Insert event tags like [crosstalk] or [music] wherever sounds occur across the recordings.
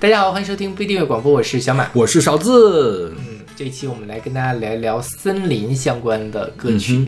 大家好，欢迎收听不订阅广播，我是小马。我是勺子。嗯，这一期我们来跟大家聊一聊森林相关的歌曲。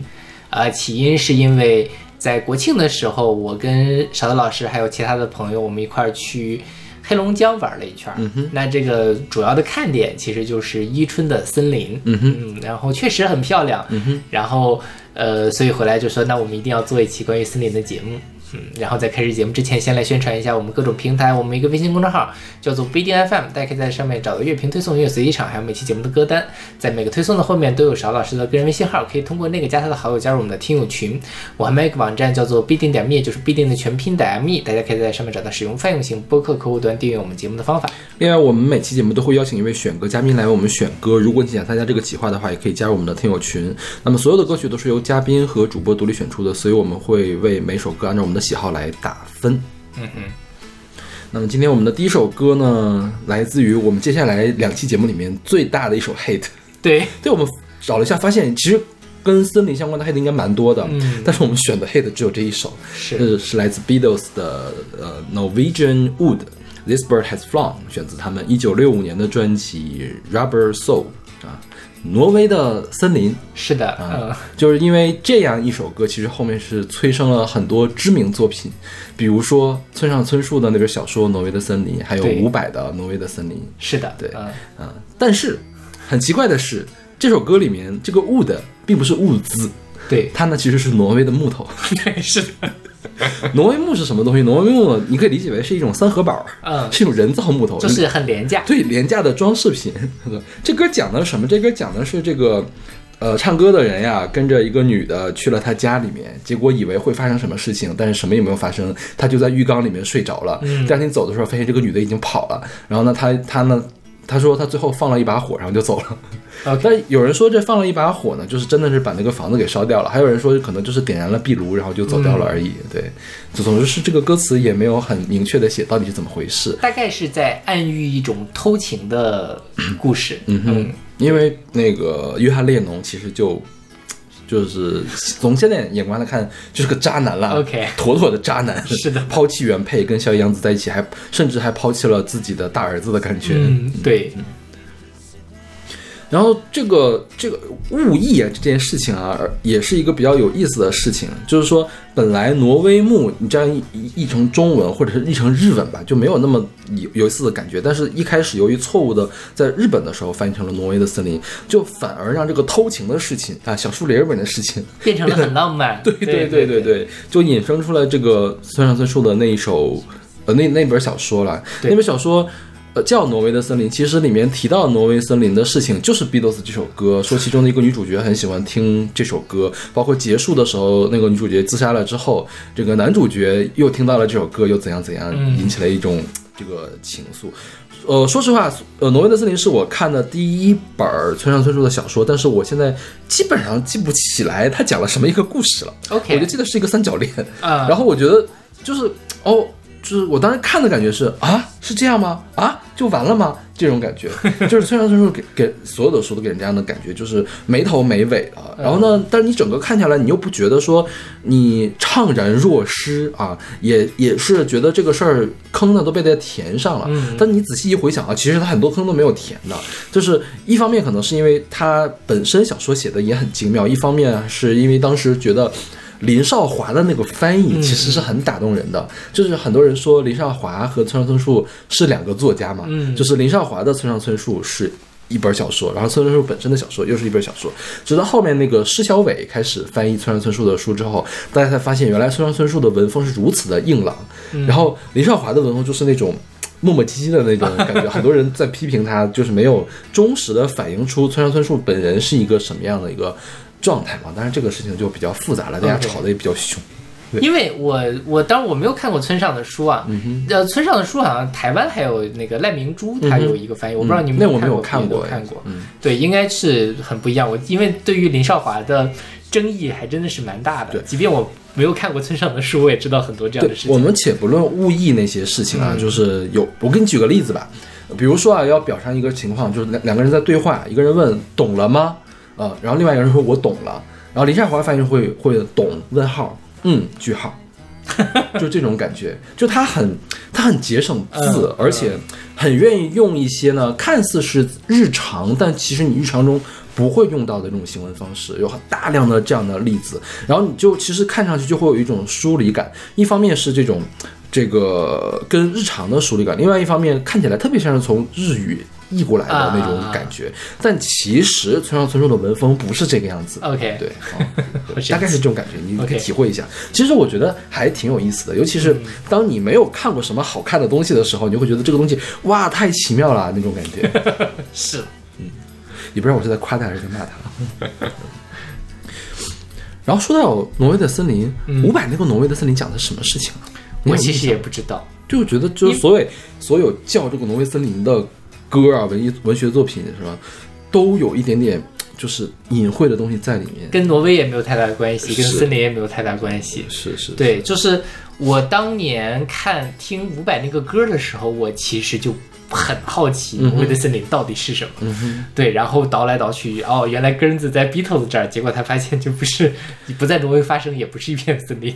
呃，起因是因为在国庆的时候，我跟勺子老师还有其他的朋友，我们一块儿去黑龙江玩了一圈。嗯哼，那这个主要的看点其实就是伊春的森林。嗯哼，嗯，然后确实很漂亮。嗯哼，然后呃，所以回来就说，那我们一定要做一期关于森林的节目。嗯，然后在开始节目之前，先来宣传一下我们各种平台。我们一个微信公众号叫做不一定 FM，大家可以在上面找到乐评推送、音乐随机场，还有每期节目的歌单。在每个推送的后面都有勺老师的个人微信号，可以通过那个加他的好友，加入我们的听友群。我还有一个网站叫做必定点 me，就是必定的全拼点 me，大家可以在上面找到使用泛用型播客客户端订阅我们节目的方法。另外，我们每期节目都会邀请一位选歌嘉宾来为我们选歌。如果你想参加这个企划的话，也可以加入我们的听友群。那么所有的歌曲都是由嘉宾和主播独立选出的，所以我们会为每首歌按照我们的喜好来打。分，嗯嗯。那么今天我们的第一首歌呢，来自于我们接下来两期节目里面最大的一首 hate。对，对我们找了一下，发现其实跟森林相关的 hate 应该蛮多的，嗯，但是我们选的 hate 只有这一首，是是来自 Beatles 的呃 Norwegian Wood，This Bird Has Flown，选自他们一九六五年的专辑 Rubber Soul 啊。挪威的森林是的，嗯，就是因为这样一首歌，其实后面是催生了很多知名作品，比如说村上春树的那本小说《挪威的森林》，还有伍佰的《挪威的森林》。是的，对，嗯，但是很奇怪的是，这首歌里面这个 wood 并不是物资，对，它呢其实是挪威的木头。[laughs] 对，是的。[laughs] 挪威木是什么东西？挪威木你可以理解为是一种三合板，嗯，是一种人造木头，就是很廉价，对，廉价的装饰品。[laughs] 这歌讲的什么？这歌讲的是这个，呃，唱歌的人呀，跟着一个女的去了他家里面，结果以为会发生什么事情，但是什么也没有发生，他就在浴缸里面睡着了。第二天走的时候，发现这个女的已经跑了。然后呢，他他呢，他说他最后放了一把火，然后就走了。[laughs] 啊但有人说这放了一把火呢，就是真的是把那个房子给烧掉了。还有人说可能就是点燃了壁炉，然后就走掉了而已。对，总之是这个歌词也没有很明确的写到底是怎么回事。大概是在暗喻一种偷情的故事。嗯哼，因为那个约翰列侬其实就就是从现在眼光来看就是个渣男了。OK，妥妥的渣男。[laughs] 是的，[laughs] 抛弃原配跟小野洋子在一起，还甚至还抛弃了自己的大儿子的感觉。嗯，对。然后这个这个物译啊这件事情啊，也是一个比较有意思的事情。就是说，本来挪威木你这样译译成中文或者是译成日文吧，就没有那么有有意思的感觉。但是一开始由于错误的在日本的时候翻译成了挪威的森林，就反而让这个偷情的事情啊，小树林里面的事情 [laughs] 变成了很浪漫。对对对对对，[laughs] 就引申出来这个村上春树的那一首呃那那本小说了。那本小说。呃，叫《挪威的森林》，其实里面提到挪威森林的事情，就是《Beatles》这首歌，说其中的一个女主角很喜欢听这首歌，包括结束的时候，那个女主角自杀了之后，这个男主角又听到了这首歌，又怎样怎样，引起了一种这个情愫。呃，说实话，呃，《挪威的森林》是我看的第一本村上春树的小说，但是我现在基本上记不起来他讲了什么一个故事了。OK，我就记得是一个三角恋啊，然后我觉得就是哦。就是我当时看的感觉是啊，是这样吗？啊，就完了吗？这种感觉，就是村上春树给给所有的书都给人这样的感觉，就是没头没尾的。然后呢，但是你整个看下来，你又不觉得说你怅然若失啊，也也是觉得这个事儿坑呢都被他填上了。但你仔细一回想啊，其实他很多坑都没有填的。就是一方面可能是因为他本身小说写的也很精妙，一方面是因为当时觉得。林少华的那个翻译其实是很打动人的，就是很多人说林少华和村上春树是两个作家嘛，就是林少华的村上春树是一本小说，然后村上春树本身的小说又是一本小说，直到后面那个施小伟开始翻译村上春树的书之后，大家才发现原来村上春树的文风是如此的硬朗，然后林少华的文风就是那种磨磨唧唧的那种感觉，[laughs] 很多人在批评他，就是没有忠实的反映出村上春树本人是一个什么样的一个。状态嘛，当然这个事情就比较复杂了，大家吵得也比较凶。因为我我当然我没有看过村上的书啊，呃，村上的书好像台湾还有那个赖明珠，他有一个翻译，我不知道你们那我没有看过，看过，嗯。对，应该是很不一样。我因为对于林少华的争议还真的是蛮大的，即便我没有看过村上的书，我也知道很多这样的事情。我们且不论误议那些事情啊，就是有，我给你举个例子吧，比如说啊，要表上一个情况，就是两两个人在对话，一个人问懂了吗？呃，然后另外一个人说：“我懂了。”然后林夏华翻译会会懂问号，嗯，句号，[laughs] 就这种感觉，就他很他很节省字，嗯而且很愿意用一些呢看似是日常，但其实你日常中不会用到的这种行文方式，有大量的这样的例子，然后你就其实看上去就会有一种疏离感，一方面是这种这个跟日常的疏离感，另外一方面看起来特别像是从日语译过来的那种感觉，但其实村上春树的文风不是这个样子。OK，对，[laughs] 我大概是这种感觉，你可以体会一下。其实我觉得还挺有意思的，尤其是当你没有看过什么好看的东西的时候，你就会觉得这个东西哇太奇妙了那种感觉。[laughs] 是。嗯。也不知道我是在夸他还是在骂他。[laughs] 然后说到挪威的森林，伍佰那个挪威的森林讲的是什么事情我其实也不知道。就觉得就是所谓所有叫这个挪威森林的歌啊，文艺文学作品是吧，都有一点点就是隐晦的东西在里面。跟挪威也没有太大的关系，跟森林也没有太大关系。是是，对，就是我当年看听伍佰那个歌的时候，我其实就很好奇挪威的森林到底是什么。嗯，对，然后倒来倒去，哦，原来根子在 Beatles 这儿，结果他发现就不是，不在挪威发生，也不是一片森林。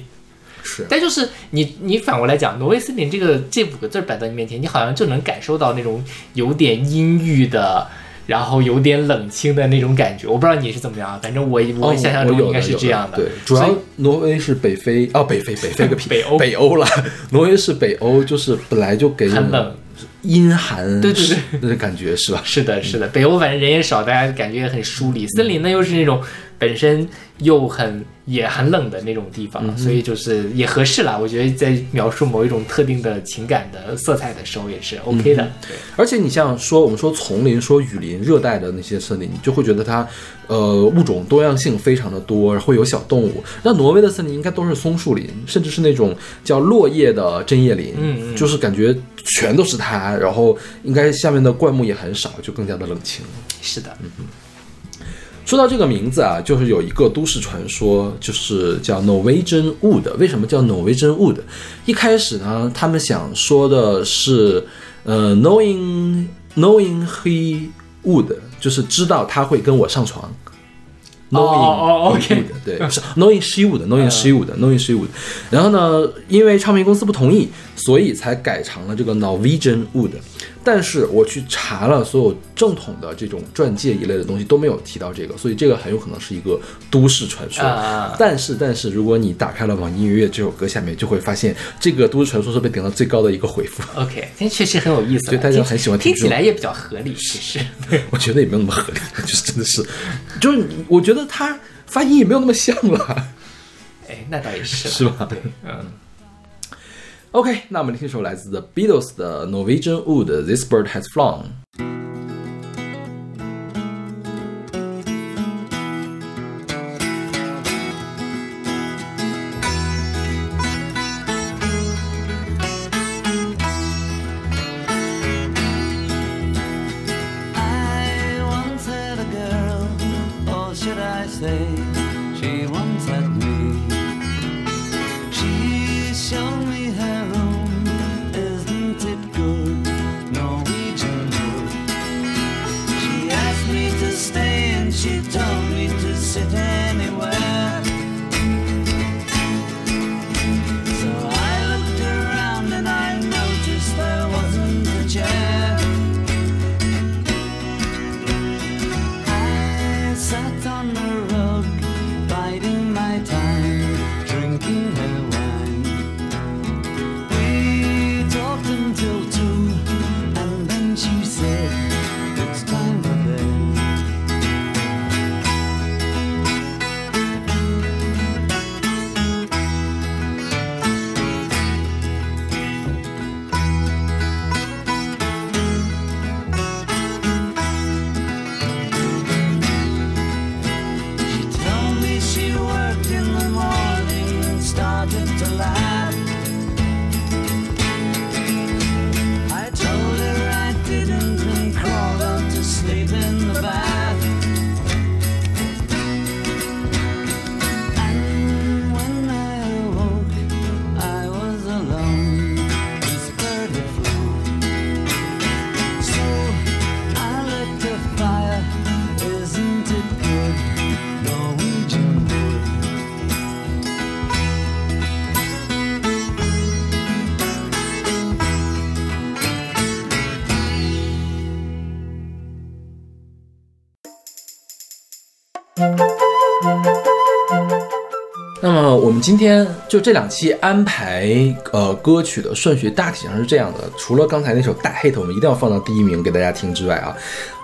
是但就是你你反过来讲，挪威森林这个这五个字摆在你面前，你好像就能感受到那种有点阴郁的，然后有点冷清的那种感觉。我不知道你是怎么样啊，反正我我哦想象中应该是这样的。对，主要挪威是北非哦，北非北非个屁，[laughs] 北欧北欧了。挪威是北欧，就是本来就给人很冷。阴寒对对对那种感觉是吧？是的，是的，北欧反正人也少，大家感觉也很疏离。森林呢又是那种本身又很也很冷的那种地方，所以就是也合适啦。我觉得在描述某一种特定的情感的色彩的时候也是 OK 的。对，而且你像说我们说丛林、说雨林、热带的那些森林，你就会觉得它，呃，物种多样性非常的多，会有小动物。那挪威的森林应该都是松树林，甚至是那种叫落叶的针叶林，嗯嗯就是感觉全都是它，然后应该下面的灌木也很少，就更加的冷清。是的，说到这个名字啊，就是有一个都市传说，就是叫 Norwegian Wood。为什么叫 Norwegian Wood？一开始呢，他们想说的是，呃，knowing knowing he would，就是知道他会跟我上床。哦哦，OK 嗯 he would，对，不是 knowing she would，knowing she would，knowing she would。然后呢，因为唱片公司不同意，所以才改成了这个 Norwegian Wood。但是我去查了所有正统的这种钻戒一类的东西都没有提到这个，所以这个很有可能是一个都市传说。啊但是，但是如果你打开了网易音乐这首歌下面，就会发现这个都市传说是被顶到最高的一个回复。OK，这确实很有意思啊，听对大家很喜欢听听起来也比较合理，其实。[laughs] 我觉得也没有那么合理，就是真的是，就是我觉得它发音也没有那么像了，哎，那倒也是，是吧？对，嗯。OK，那我们听一首来自 The Beatles 的 Norwegian Wood This Bird Has Flown。 今天就这两期安排呃歌曲的顺序大体上是这样的，除了刚才那首大 hit 我们一定要放到第一名给大家听之外啊，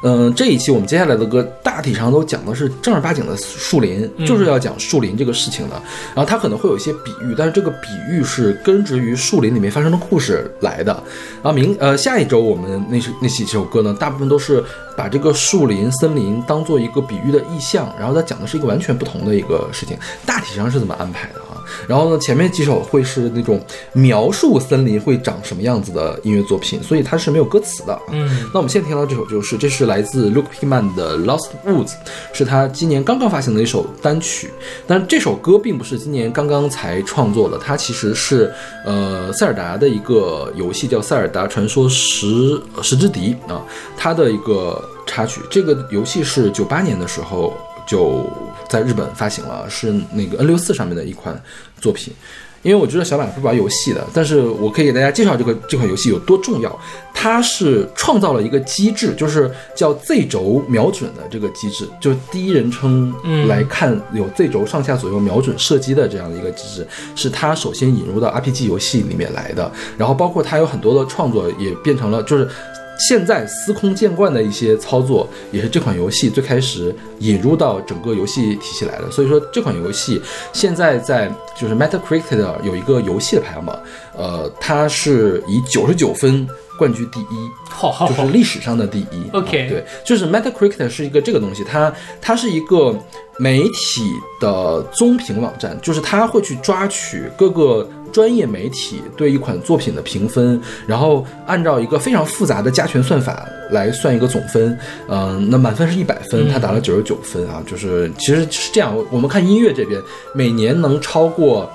嗯、这一期我们接下来的歌大体上都讲的是正儿八经的树林，就是要讲树林这个事情的。然后它可能会有一些比喻，但是这个比喻是根植于树林里面发生的故事来的。然后明呃下一周我们那是那几首歌呢，大部分都是把这个树林、森林当做一个比喻的意象，然后它讲的是一个完全不同的一个事情，大体上是怎么安排的啊。然后呢，前面几首会是那种描述森林会长什么样子的音乐作品，所以它是没有歌词的。嗯，那我们现在听到这首就是，这是来自 Luke Pickman 的《Lost Woods》，是他今年刚刚发行的一首单曲。但这首歌并不是今年刚刚才创作的，它其实是呃塞尔达的一个游戏叫《塞尔达传说十十之敌》啊，它的一个插曲。这个游戏是九八年的时候就在日本发行了，是那个 N 六四上面的一款作品。因为我觉得小马不玩游戏的，但是我可以给大家介绍这个这款游戏有多重要。它是创造了一个机制，就是叫 Z 轴瞄准的这个机制，就是第一人称来看有 Z 轴上下左右瞄准射击的这样的一个机制，是它首先引入到 RPG 游戏里面来的。然后包括它有很多的创作也变成了就是。现在司空见惯的一些操作，也是这款游戏最开始引入到整个游戏体系来的。所以说，这款游戏现在在就是 Metacritic 的有一个游戏的排行榜，呃，它是以九十九分冠军第一。好好好就是，历史上的第一。OK 啊对，就是 Metacritic 是一个这个东西，它它是一个媒体的综评网站，就是它会去抓取各个。专业媒体对一款作品的评分，然后按照一个非常复杂的加权算法来算一个总分。嗯、那满分是一百分，他打了九十九分啊。就是其实是这样，我们看音乐这边，每年能超过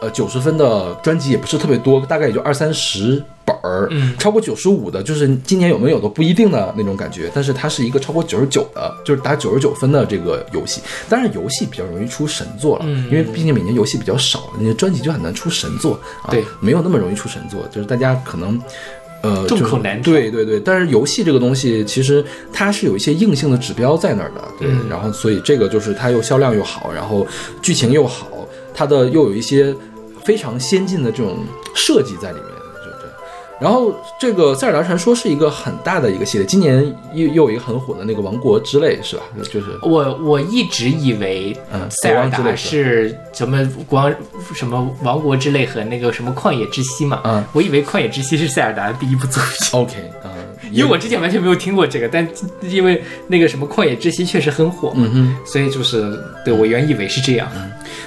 呃九十分的专辑也不是特别多，大概也就二三十本儿。嗯超过九十五的，就是今年有没有都不一定的那种感觉。但是它是一个超过九十九的，就是打九十九分的这个游戏。当然，游戏比较容易出神作了，嗯因为毕竟每年游戏比较少，你的专辑就很难出神作啊。对，没有那么容易出神作，就是大家可能。呃，众口难调对对对，但是游戏这个东西，其实它是有一些硬性的指标在那儿的，对。嗯然后，所以这个就是它又销量又好，然后剧情又好，它的又有一些非常先进的这种设计在里面，对对。然后这个《塞尔达传说》是一个很大的一个系列，今年又又有一个很火的那个《王国之泪》，是吧？就是我我一直以为嗯塞尔达是什么光什么王国之泪和那个什么旷野之息嘛，嗯我以为旷野之息是塞尔达的第一部作品。OK 啊、因为我之前完全没有听过这个，但因为那个什么旷野之息确实很火嘛，嗯哼。所以就是对我原以为是这样。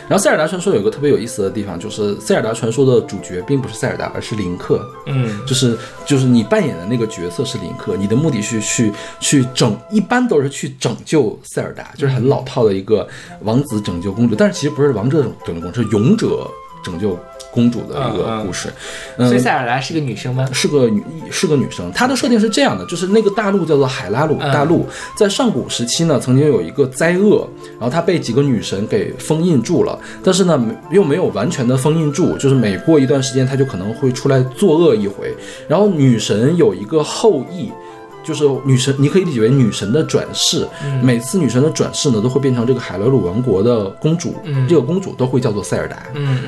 然后《塞尔达传说》有一个特别有意思的地方，就是《塞尔达传说》的主角并不是塞尔达，而是林克。嗯，就是就是你扮演的那个角色是林克，你的目的是去去拯，一般都是去拯救塞尔达，就是很老套的一个王子拯救公主，但是其实不是王者拯救公主，是勇者拯救公主的一个故事。嗯所以塞尔达是个女生吗？是个女是个女生，她的设定是这样的，就是那个大陆叫做海拉鲁嗯大陆，在上古时期呢，曾经有一个灾厄，然后她被几个女神给封印住了，但是呢没又没有完全的封印住，就是每过一段时间，她就可能会出来作恶一回，然后女神有一个后裔。就是女神，你可以理解为女神的转世。每次女神的转世呢，都会变成这个海拉鲁王国的公主。嗯这个公主都会叫做塞尔达。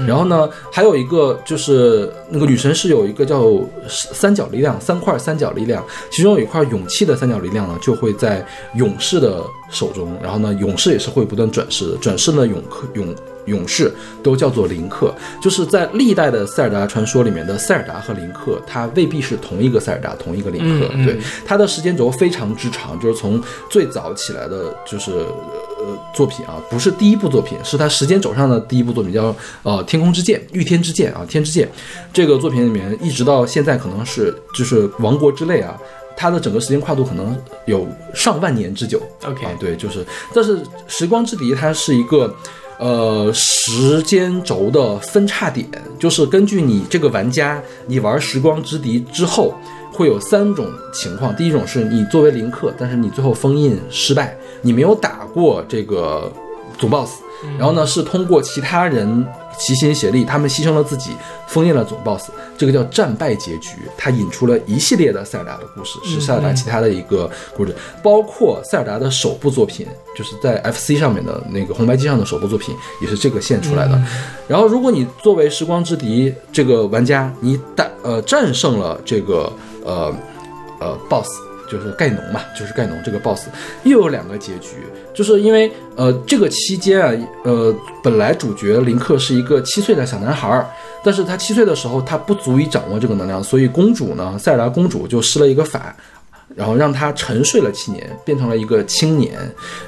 然后呢，还有一个就是那个女神是有一个叫三角力量，三块三角力量，其中有一块勇气的三角力量呢，就会在勇士的手中。然后呢，勇士也是会不断转世的，转世呢勇克勇。勇士都叫做林克，就是在历代的塞尔达传说里面的塞尔达和林克，它未必是同一个塞尔达，同一个林克。嗯嗯对，它的时间轴非常之长，就是从最早起来的，就是呃作品啊，不是第一部作品，是它时间轴上的第一部作品，叫呃《天空之剑》《御天之剑》啊，《天之剑》这个作品里面，一直到现在可能是就是王国之泪啊。它的整个时间跨度可能有上万年之久 OK 啊，对，就是，但是《时光之笛》它是一个，呃，时间轴的分叉点，就是根据你这个玩家，你玩《时光之敌》之后，会有三种情况。第一种是你作为林克，但是你最后封印失败，你没有打过这个总 boss，然后呢是通过其他人齐心协力，他们牺牲了自己，封印了总 boss，这个叫战败结局。它引出了一系列的塞尔达的故事，是塞尔达其他的一个故事，包括塞尔达的首部作品，就是在 FC 上面的那个红白机上的首部作品，也是这个线出来的。然后，如果你作为时光之敌这个玩家，你打呃战胜了这个呃呃 BOSS，就是盖农嘛，就是盖农这个 BOSS，又有两个结局，就是因为呃这个期间啊，呃本来主角林克是一个七岁的小男孩儿，但是他七岁的时候他不足以掌握这个能量，所以公主呢，塞尔达公主就施了一个法。然后让他沉睡了七年，变成了一个青年。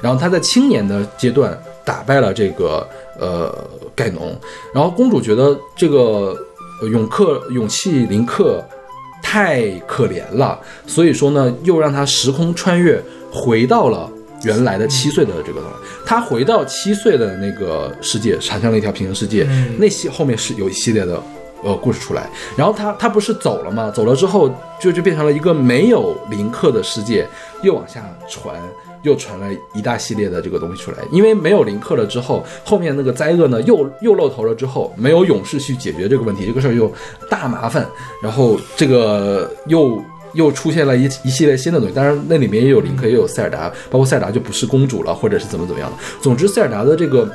然后他在青年的阶段打败了这个呃盖农。然后公主觉得这个勇克勇气林克太可怜了，所以说呢，又让他时空穿越回到了原来的七岁的这个。他回到七岁的那个世界，产生了一条平行世界。那些后面是有一系列的。呃，故事出来，然后他他不是走了吗？走了之后，就就变成了一个没有林克的世界，又往下传，又传了一大系列的这个东西出来。因为没有林克了之后，后面那个灾厄呢，又又露头了之后，没有勇士去解决这个问题，这个事儿又大麻烦。然后这个又又出现了一一系列新的东西，当然那里面也有林克，也有塞尔达，包括塞尔达就不是公主了，或者是怎么怎么样的。总之，塞尔达的这个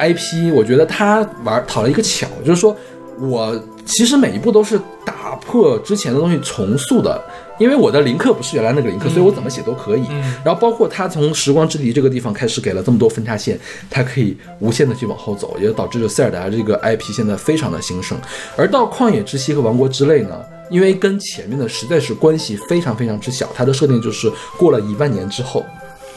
IP，我觉得他玩讨了一个巧，就是说。我其实每一步都是打破之前的东西重塑的，因为我的林克不是原来那个林克，所以我怎么写都可以。然后包括他从时光之敌这个地方开始给了这么多分叉线，他可以无限的去往后走，也导致了塞尔达这个 IP 现在非常的兴盛。而到旷野之息和王国之泪呢，因为跟前面的实在是关系非常非常之小，它的设定就是过了一万年之后，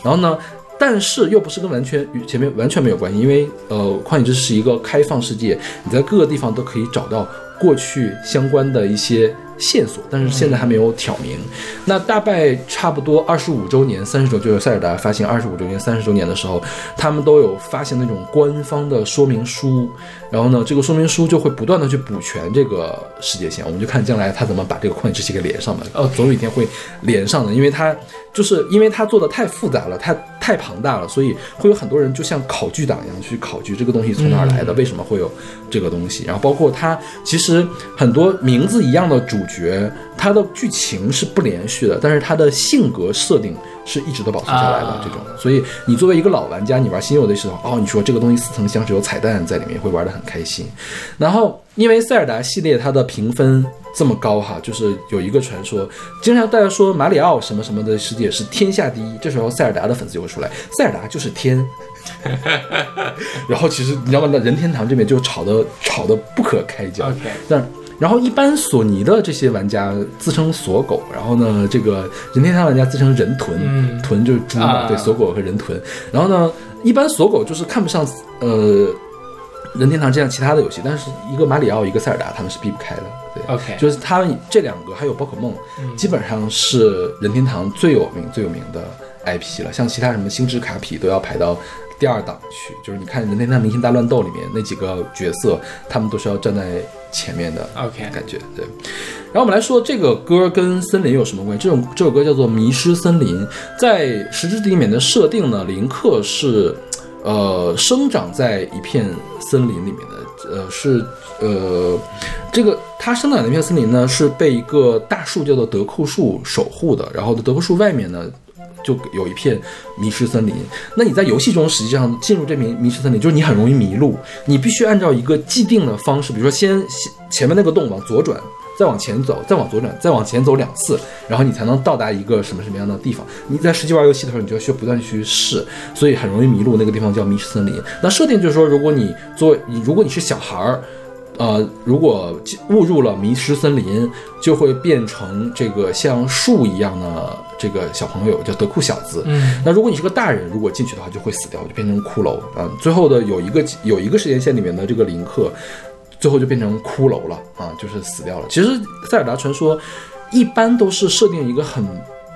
然后呢。但是又不是跟完全与前面完全没有关系，因为呃，旷野之息是一个开放世界，你在各个地方都可以找到过去相关的一些线索，但是现在还没有挑明。那大概差不多二十五周年、三十周，就是塞尔达发行二十五周年、三十周年的时候，他们都有发行那种官方的说明书，然后呢，这个说明书就会不断的去补全这个世界线，我们就看将来他怎么把这个旷野之息给连上的。哦，总有一天会连上的，因为它就是因为它做的太复杂了，它。太庞大了，所以会有很多人就像考据党一样去考据这个东西从哪儿来的，为什么会有这个东西。然后包括它其实很多名字一样的主角，他的剧情是不连续的，但是他的性格设定是一直都保存下来的这种。所以你作为一个老玩家，你玩新游的时候，哦，你说这个东西似曾相识，有彩蛋在里面，会玩得很开心。然后因为塞尔达系列它的评分。这么高哈，就是有一个传说，经常大家说马里奥什么什么的世界是天下第一，这时候塞尔达的粉丝就会出来，塞尔达就是天。[laughs] 然后其实你知道吗？那任天堂这边就吵得吵得不可开交。但然后一般索尼的这些玩家自称锁狗，然后呢，这个任天堂玩家自称人豚，豚就是猪嘛，对，锁狗和人豚。然后呢，一般锁狗就是看不上呃。任天堂这样其他的游戏，但是一个马里奥，一个塞尔达，他们是避不开的。对，OK，就是他们这两个，还有宝可梦，基本上是任天堂最有名、最有名的 IP 了。像其他什么星之卡比都要排到第二档去。就是你看任天堂明星大乱斗里面那几个角色，他们都是要站在前面的。OK，感觉对。然后我们来说这个歌跟森林有什么关系？这种这首歌叫做《迷失森林》。在《十之地》里面的设定呢，林克是。呃，生长在一片森林里面的，呃，是呃，这个他生长的那片森林呢，是被一个大树叫做德库树守护的。然后德库树外面呢，就有一片迷失森林。那你在游戏中实际上进入这片迷失森林，就是你很容易迷路，你必须按照一个既定的方式，比如说先前面那个洞往左转。再往前走，再往左转，再往前走两次，然后你才能到达一个什么什么样的地方。你在实际玩游戏的时候，你就需要不断去试，所以很容易迷路。那个地方叫迷失森林。那设定就是说，如果你做你，如果你是小孩儿，呃，如果误入了迷失森林，就会变成这个像树一样的这个小朋友，叫德库小子。嗯。那如果你是个大人，如果进去的话，就会死掉，就变成骷髅。嗯。最后的有一个有一个时间线里面的这个林克。最后就变成骷髅了啊，就是死掉了。其实塞尔达传说一般都是设定一个很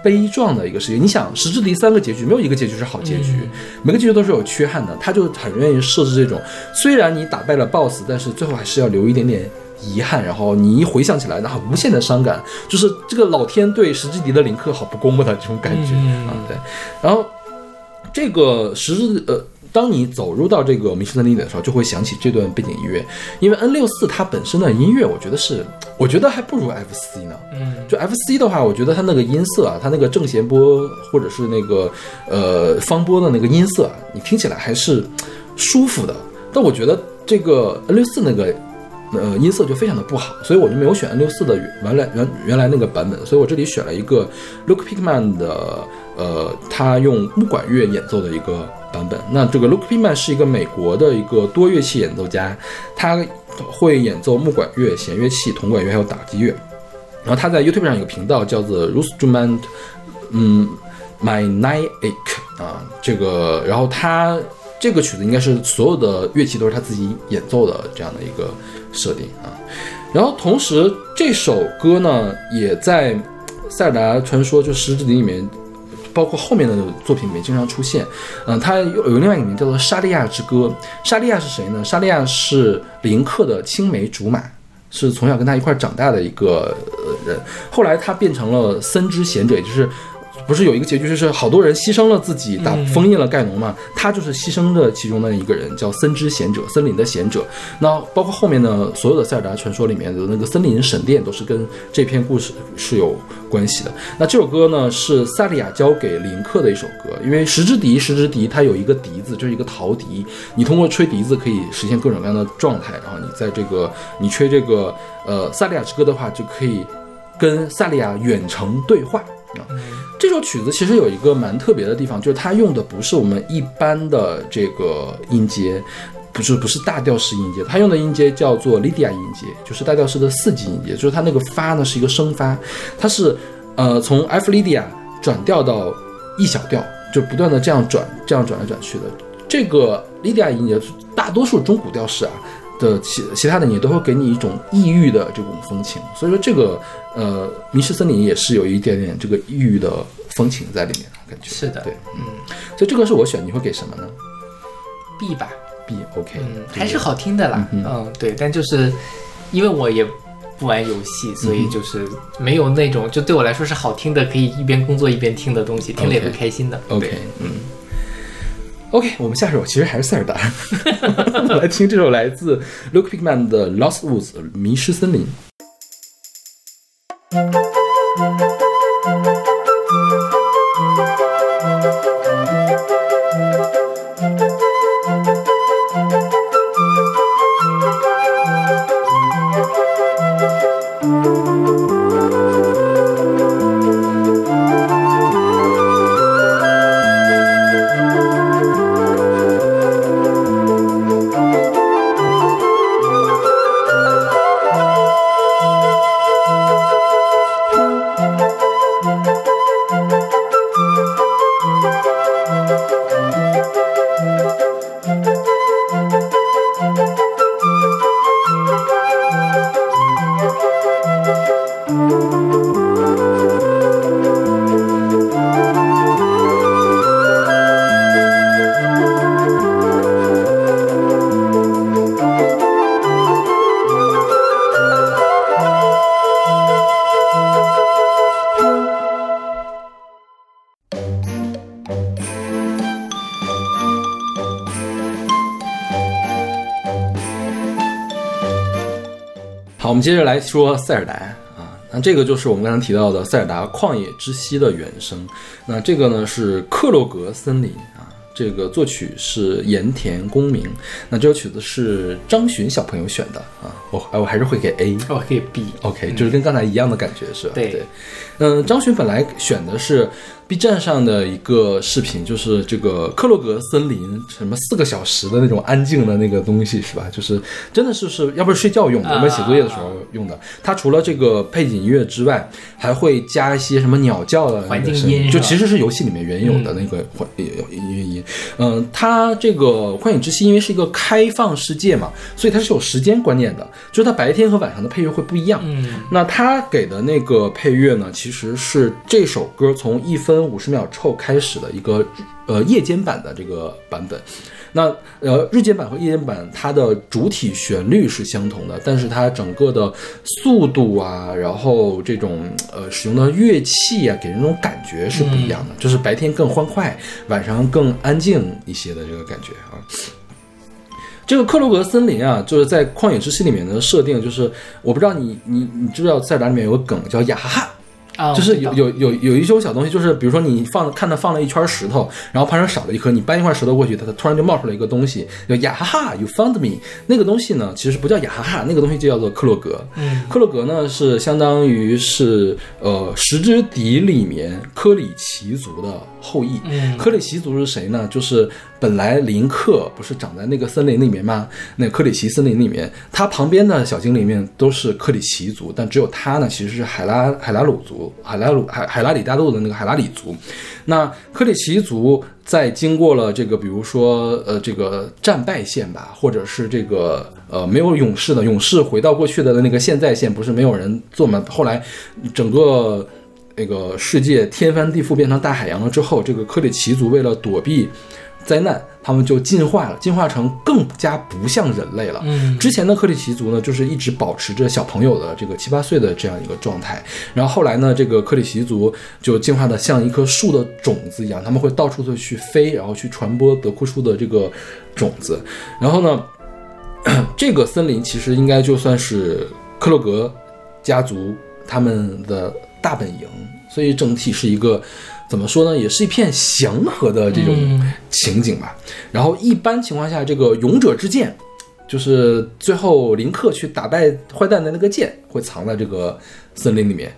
悲壮的一个世界。你想，十之敌三个结局没有一个结局是好结局，每个结局都是有缺憾的。他就很愿意设置这种，虽然你打败了 BOSS，但是最后还是要留一点点遗憾。然后你一回想起来，然后无限的伤感，就是这个老天对十之敌的林克好不公的这种感觉啊。对，然后这个十之呃。当你走入到这个迷失森林里的时候，就会想起这段背景音乐，因为 N 六四它本身的音乐，我觉得是，我觉得还不如 FC 呢。嗯，就 FC 的话，我觉得它那个音色啊，它那个正弦波或者是那个呃方波的那个音色啊，你听起来还是舒服的。但我觉得这个 N 六四那个呃音色就非常的不好，所以我就没有选 N 六四的原来原原来那个版本，所以我这里选了一个 Luke Pickman 的呃他用木管乐演奏的一个版本。那这个 Luke Pickman 是一个美国的一个多乐器演奏家，他会演奏木管乐、弦乐器、铜管乐还有打击乐。然后他在 YouTube 上有个频道叫做 r u s t r u m e n t 嗯，My Night Ache 啊，这个，然后他这个曲子应该是所有的乐器都是他自己演奏的这样的一个设定啊。然后同时这首歌呢，也在《塞尔达传说》就《十之笛》里面，包括后面的作品里面经常出现。嗯，它有有另外一个名叫做《沙利亚之歌》。沙利亚是谁呢？沙利亚是林克的青梅竹马。是从小跟他一块长大的一个人，后来他变成了森之贤者，也就是不是有一个结局，就是好多人牺牲了自己，打封印了盖农嘛，他就是牺牲的其中的一个人，叫森之贤者，森林的贤者。那包括后面的所有的塞尔达传说里面的那个森林神殿，都是跟这篇故事是有关系的。那这首歌呢，是萨利亚交给林克的一首歌，因为十之笛，十之笛它有一个笛子，就是一个陶笛，你通过吹笛子可以实现各种各样的状态，然后你在这个你吹这个呃萨利亚之歌的话，就可以跟萨利亚远程对话啊。这首曲子其实有一个蛮特别的地方，就是它用的不是我们一般的这个音阶，不是不是大调式音阶，它用的音阶叫做 Lydia 音阶，就是大调式的四级音阶，就是它那个发呢是一个升发，它是呃从 F 莉迪亚转调到 E 小调，就不断的这样转，这样转来转去的。这个 Lydia 音阶，大多数中古调式啊的其其他的你都会给你一种异域的这种风情，所以说这个呃迷失森林也是有一点点这个异域的风情在里面，感觉。是的。对，嗯，所以这个是我选，你会给什么呢？B 吧，？B OK，嗯，还是好听的啦，嗯嗯，对，但就是因为我也不玩游戏，所以就是没有那种就对我来说是好听的，可以一边工作一边听的东西，听了也会开心的。OK，对。嗯，OK，我们下首其实还是塞尔达，[laughs] 我们来听这首来自 Luke Pickman 的《Lost Woods》迷失森林。好，我们接着来说塞尔达啊，那这个就是我们刚才提到的塞尔达旷野之息的原声。那这个呢是克洛格森林啊，这个作曲是盐田公明。那这首曲子是张巡小朋友选的啊，我哎我还是会给 A。我给 B。OK，就是跟刚才一样的感觉是吧？对对，嗯，张巡本来选的是 B 站上的一个视频，就是这个克洛格森林什么四个小时的那种安静的那个东西是吧？就是真的是是要不是睡觉用的，啊要不然写作业的时候用的。它除了这个背景音乐之外，还会加一些什么鸟叫的那个环境声音就其实是游戏里面原有的那个环音乐音。嗯，它这个《幻影之息》因为是一个开放世界嘛，所以它是有时间观念的，就是它白天和晚上的配乐会不一样。嗯，那它给的那个配乐呢，其实是这首歌从一分分五十秒后开始的一个呃夜间版的这个版本。那呃，日间版和夜间版它的主体旋律是相同的，但是它整个的速度啊，然后这种呃使用的乐器啊，给人那种感觉是不一样的，就是白天更欢快，晚上更安静一些的这个感觉啊。这个克洛格森林啊，就是在《旷野之息》里面的设定，就是我不知道你你你知不知道塞尔达里面有个梗叫雅哈哈。啊，就是有有有有一种小东西，就是比如说你放看它放了一圈石头，然后旁边少了一颗，你搬一块石头过去，它它突然就冒出来一个东西，叫雅哈哈，you found me。那个东西呢，其实不叫雅哈哈，那个东西就叫做克洛格。嗯克洛格呢是相当于是呃石之笛里面科里奇族的后裔。嗯科里奇族是谁呢？就是本来林克不是长在那个森林里面吗？那克里奇森林里面，他旁边的小精灵们都是克里奇族，但只有他呢其实是海拉海拉鲁族，海拉鲁海海拉里大陆的那个海拉里族。那克里奇族在经过了这个，比如说呃这个战败线吧，或者是这个呃没有勇士的勇士回到过去的那个现在线，不是没有人做吗？后来整个那个世界天翻地覆变成大海洋了之后，这个克里奇族为了躲避灾难，他们就进化了，进化成更加不像人类了。嗯之前的克里奇族呢，就是一直保持着小朋友的这个七八岁的这样一个状态。然后后来呢，这个克里奇族就进化的像一棵树的种子一样，他们会到处的去飞，然后去传播德库树的这个种子。然后呢，这个森林其实应该就算是克洛格家族他们的大本营，所以整体是一个怎么说呢，也是一片祥和的这种嗯情景吧。然后一般情况下，这个勇者之剑，就是最后林克去打败坏蛋的那个剑，会藏在这个森林里面。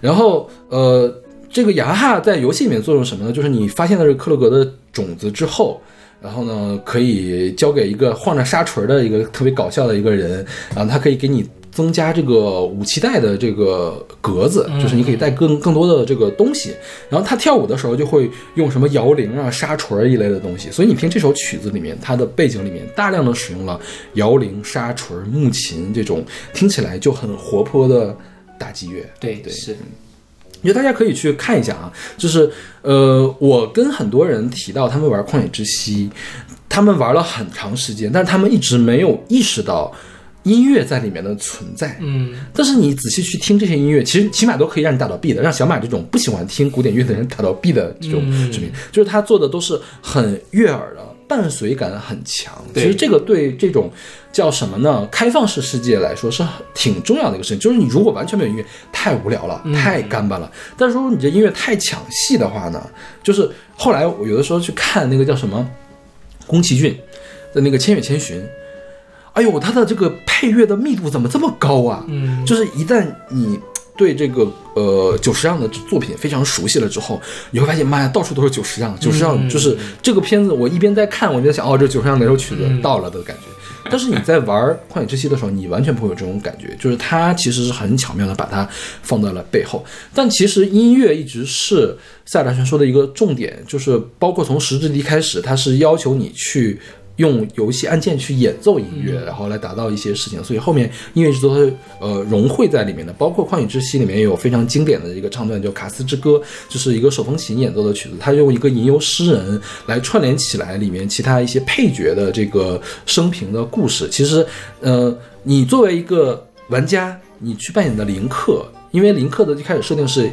然后呃，这个雅哈在游戏里面作用什么呢？就是你发现了这个克洛格的种子之后。然后呢，可以交给一个晃着沙锤的一个特别搞笑的一个人，然后他可以给你增加这个武器带的这个格子，就是你可以带更更多的这个东西。然后他跳舞的时候就会用什么摇铃啊、沙锤一类的东西，所以你听这首曲子里面，它的背景里面大量的使用了摇铃、沙锤、木琴这种听起来就很活泼的打击乐。对对是我觉得大家可以去看一下啊，就是呃，我跟很多人提到他们玩《旷野之息》，他们玩了很长时间，但是他们一直没有意识到音乐在里面的存在。嗯但是你仔细去听这些音乐，其实起码都可以让你打到 B 的，让小马这种不喜欢听古典乐的人打到 B 的这种嗯水平，就是他做的都是很悦耳的，伴随感很强。其实这个对这种叫什么呢？开放式世界来说是挺重要的一个事情。就是你如果完全没有音乐，太无聊了，太干巴了。但是如果你这音乐太抢戏的话呢，就是后来我有的时候去看那个叫什么宫崎骏的那个《千与千寻》。哎呦，它的这个配乐的密度怎么这么高啊？嗯就是一旦你对这个呃久石让的作品非常熟悉了之后，你会发现，妈呀，到处都是久石让，久石让就是这个片子，我一边在看，我一边在想，哦，这久石让哪首曲子到了的感觉。但是你在玩《旷野之息》的时候，你完全不会有这种感觉，就是它其实是很巧妙的把它放在了背后。但其实音乐一直是塞尔达传说的一个重点，就是包括从十之敌开始，它是要求你去用游戏按键去演奏音乐，然后来达到一些事情，所以后面音乐制作是呃融汇在里面的。包括《旷野之息》里面也有非常经典的一个唱段叫《卡斯之歌》，就是一个手风琴演奏的曲子，它用一个吟游诗人来串联起来里面其他一些配角的这个生平的故事。其实，呃，你作为一个玩家，你去扮演的林克，因为林克的一开始设定是，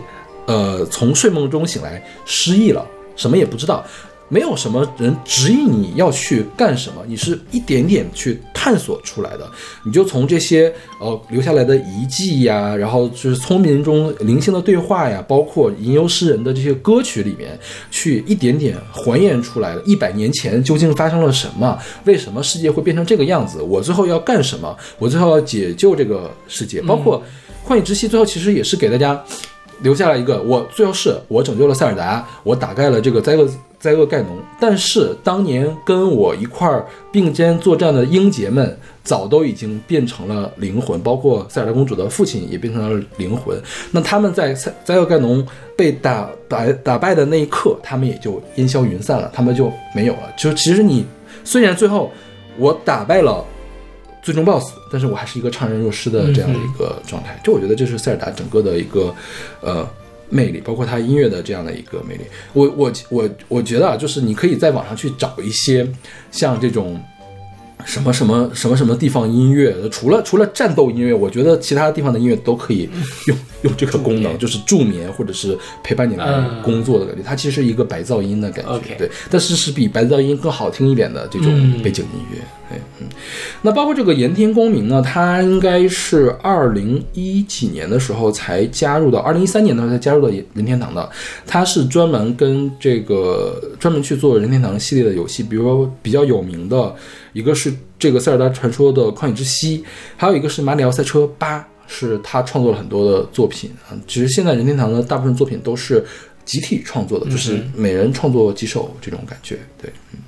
呃，从睡梦中醒来失忆了，什么也不知道。没有什么人指引你要去干什么，你是一点点去探索出来的。你就从这些呃留下来的遗迹呀，然后就是聪明中灵性的对话呀，包括吟游诗人的这些歌曲里面，去一点点还原出来了一百年前究竟发生了什么，为什么世界会变成这个样子，我最后要干什么，我最后要解救这个世界，包括《旷野之息》最后其实也是给大家。留下了一个，我最后是我拯救了塞尔达，我打败了这个灾厄灾厄盖农。但是当年跟我一块儿并肩作战的英杰们，早都已经变成了灵魂，包括塞尔达公主的父亲也变成了灵魂。那他们在塞灾厄盖农被打打打败的那一刻，他们也就烟消云散了，他们就没有了。就其实你虽然最后我打败了。最终 BOSS，但是我还是一个怅然若失的这样的一个状态。就我觉得这是塞尔达整个的一个呃魅力，包括他音乐的这样的一个魅力。我我我我觉得啊，就是你可以在网上去找一些像这种。什么什么什么什么地方音乐，除了除了战斗音乐，我觉得其他地方的音乐都可以用用这个功能，就是助眠或者是陪伴你来嗯工作的感觉。它其实是一个白噪音的感觉对，但是是比白噪音更好听一点的这种嗯背景音乐。对，嗯，那包括这个盐田光明呢，他应该是二零一几年的时候才加入到，二零一三年的时候才加入到任任天堂的。他是专门跟这个专门去做任天堂系列的游戏，比如说比较有名的一个是这个《塞尔达传说》的旷野之息，还有一个是《马里奥赛车八》，是他创作了很多的作品啊。其实现在任天堂的大部分作品都是集体创作的，就是每人创作几首这种感觉。对，嗯。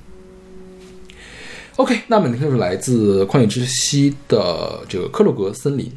OK，那么你就是来自《旷野之息》的这个克洛格森林。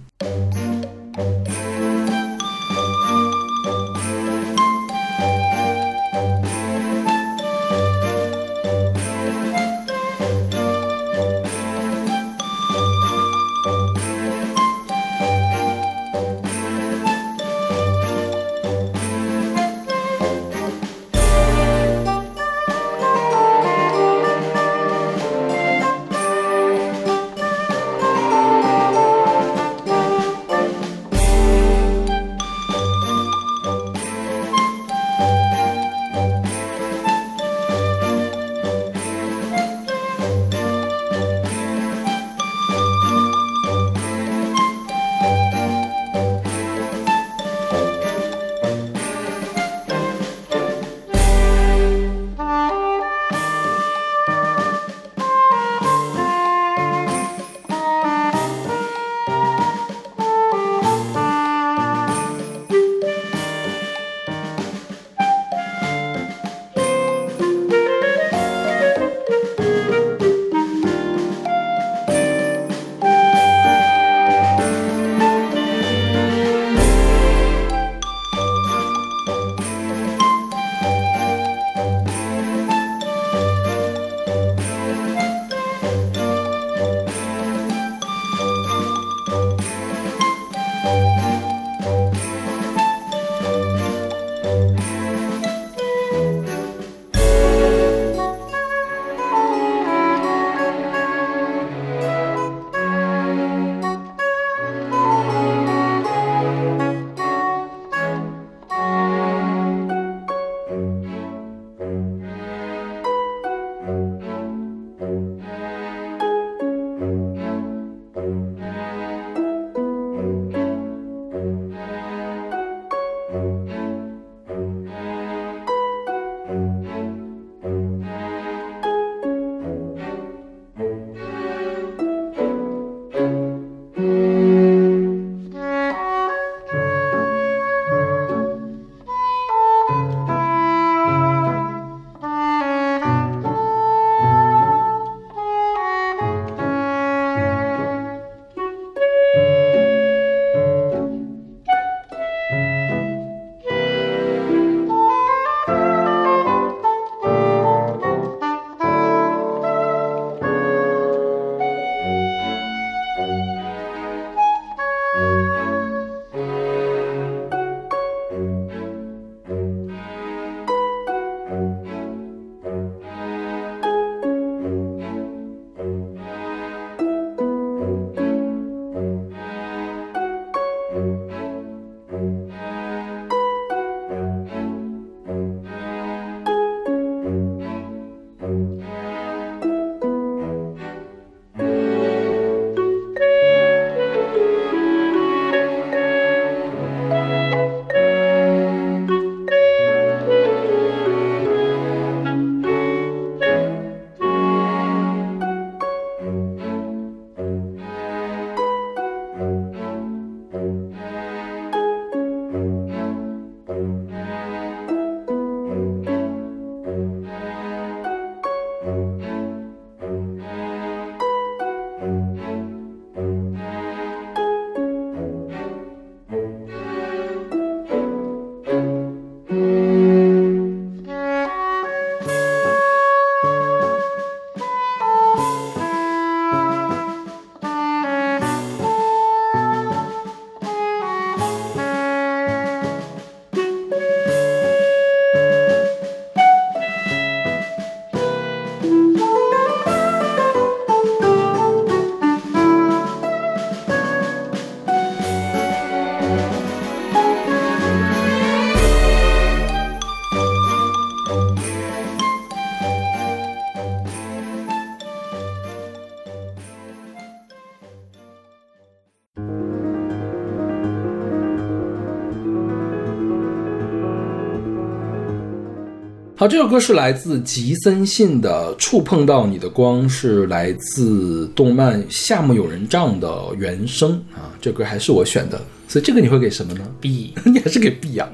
好，这首歌是来自吉森信的《触碰到你的光》，是来自动漫《夏目友人帐》的原声啊。这歌还是我选的，所以这个你会给什么呢？B，[laughs] 你还是给 B 啊？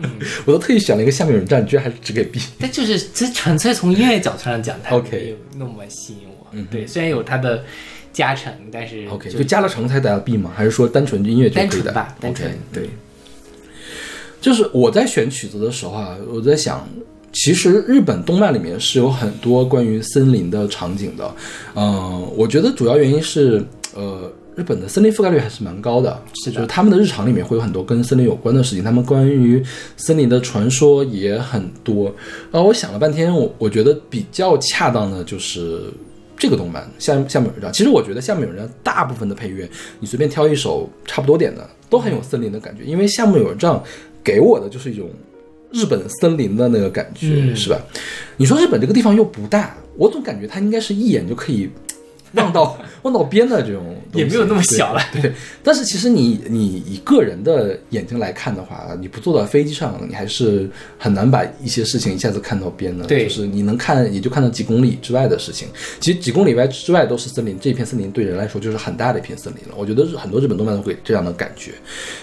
我都特意选了一个《夏目友人帐》，你居然还是只给 B。但就是这纯粹从音乐角度上讲，它没有那么吸引我。嗯对，虽然有它的加成，但是 OK，就就加了成才打 B 吗？还是说单纯音乐就可以的单纯吧单纯 OK，对。就是我在选曲子的时候啊，我在想，其实日本动漫里面是有很多关于森林的场景的。嗯、我觉得主要原因是，呃，日本的森林覆盖率还是蛮高的，是的就是他们的日常里面会有很多跟森林有关的事情，他们关于森林的传说也很多。然后我想了半天，我我觉得比较恰当的就是这个动漫《夏夏目友人帐》。其实我觉得《夏目友人帐》大部分的配乐，你随便挑一首差不多点的，都很有森林的感觉。因为《夏目友人帐》给我的就是一种日本森林的那个感觉，嗯是吧？你说日本这个地方又不大，我总感觉它应该是一眼就可以望到 [laughs] 望到边的这种，也没有那么小了对。对，但是其实你你以个人的眼睛来看的话，你不坐到飞机上，你还是很难把一些事情一下子看到边的。对就是你能看，也就看到几公里之外的事情。其实几公里外之外都是森林，这片森林对人来说就是很大的一片森林了。我觉得很多日本动漫都会这样的感觉。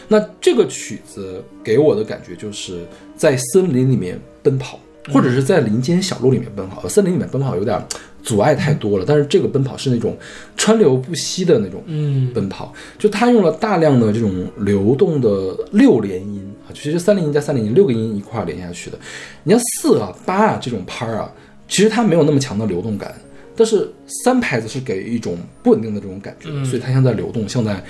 那这个曲子给我的感觉就是在森林里面奔跑，或者是在林间小路里面奔跑。森林里面奔跑有点阻碍太多了，但是这个奔跑是那种川流不息的那种嗯奔跑，就他用了大量的这种流动的六连音啊，其实三连音加三连音六个音一块儿连下去的。你像四啊八啊这种拍儿啊，其实它没有那么强的流动感，但是三拍子是给一种不稳定的这种感觉，所以它像在流动，像在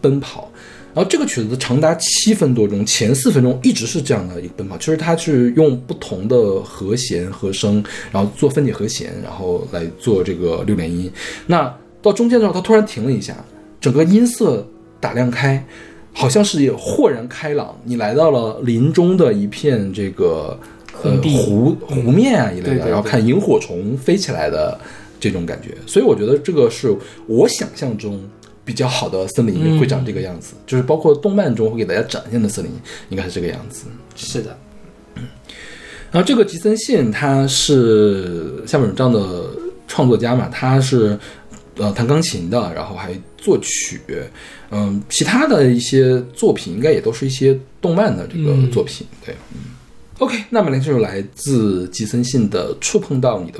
奔跑。然后这个曲子长达七分多钟，前四分钟一直是这样的一个奔跑，就是它是用不同的和弦和声，然后做分解和弦，然后来做这个六连音。那到中间的时候，它突然停了一下，整个音色打亮开，好像是豁然开朗，你来到了林中的一片这个呃湖湖面啊一类的，然后看萤火虫飞起来的这种感觉。所以我觉得这个是我想象中比较好的森林会长这个样子，就是包括动漫中会给大家展现的森林应该是这个样子。是的，然后这个吉森信他是夏目友人帐的创作家嘛，他是呃弹钢琴的，然后还作曲，嗯，其他的一些作品应该也都是一些动漫的这个作品，对，嗯。OK，那么来这首来自吉森信的《触碰到你的》。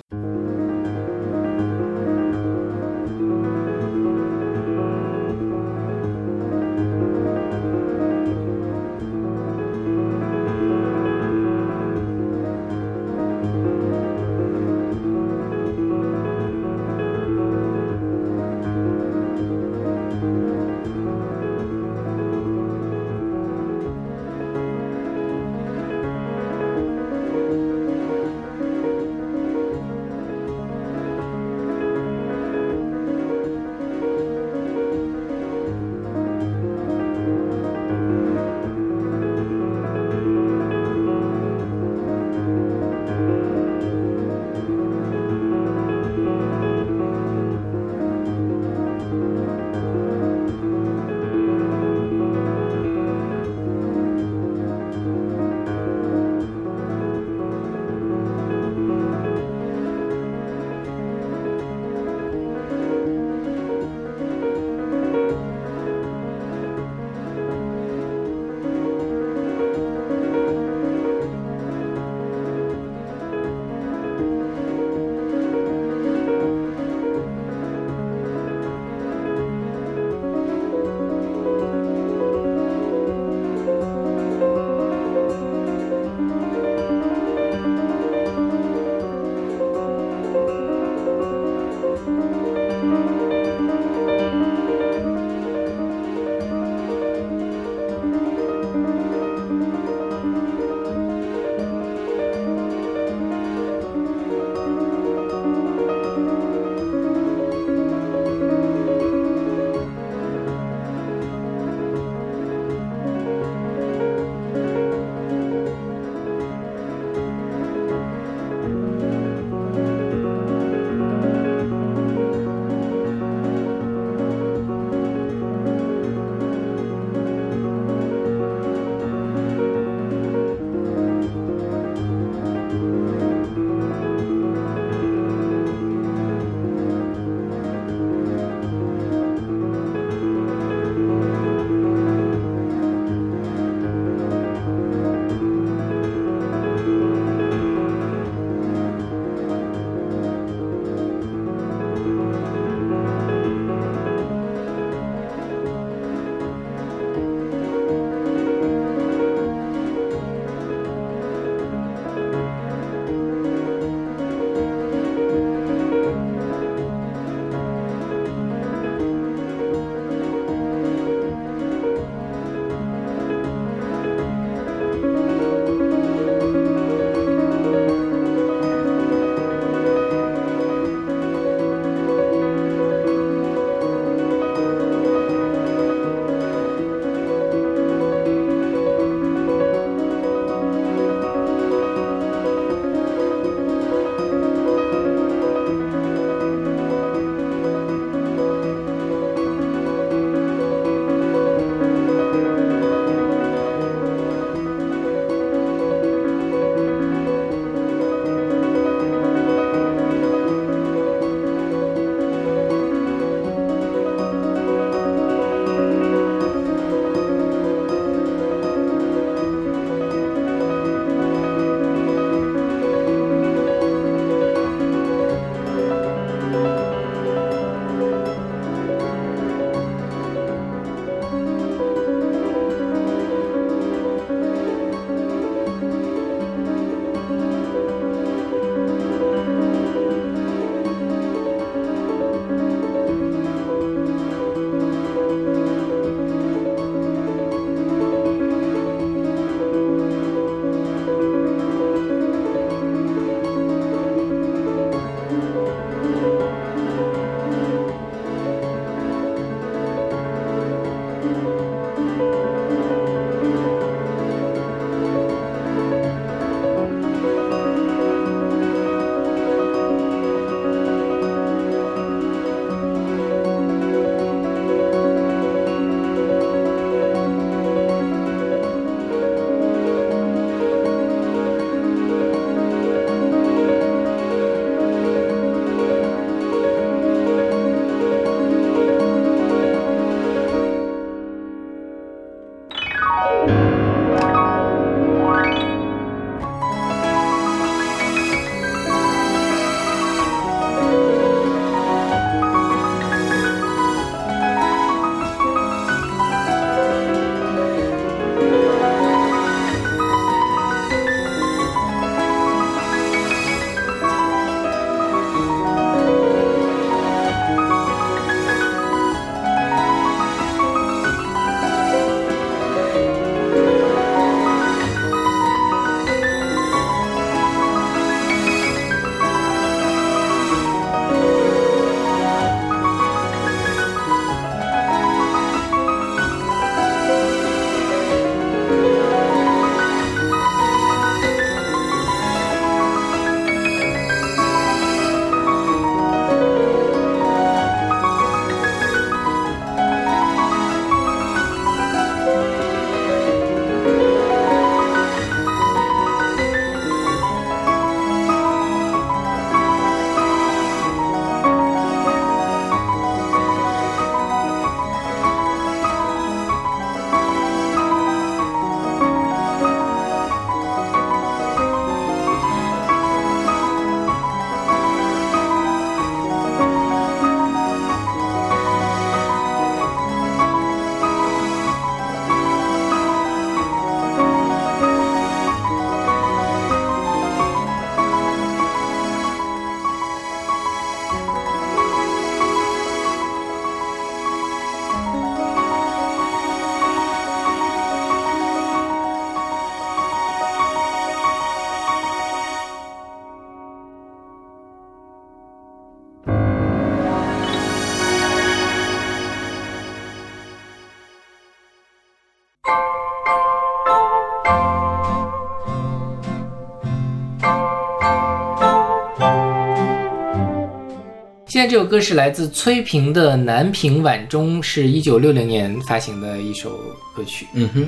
这首歌是来自崔萍的《南屏晚钟》，是一九六零年发行的一首歌曲。嗯哼，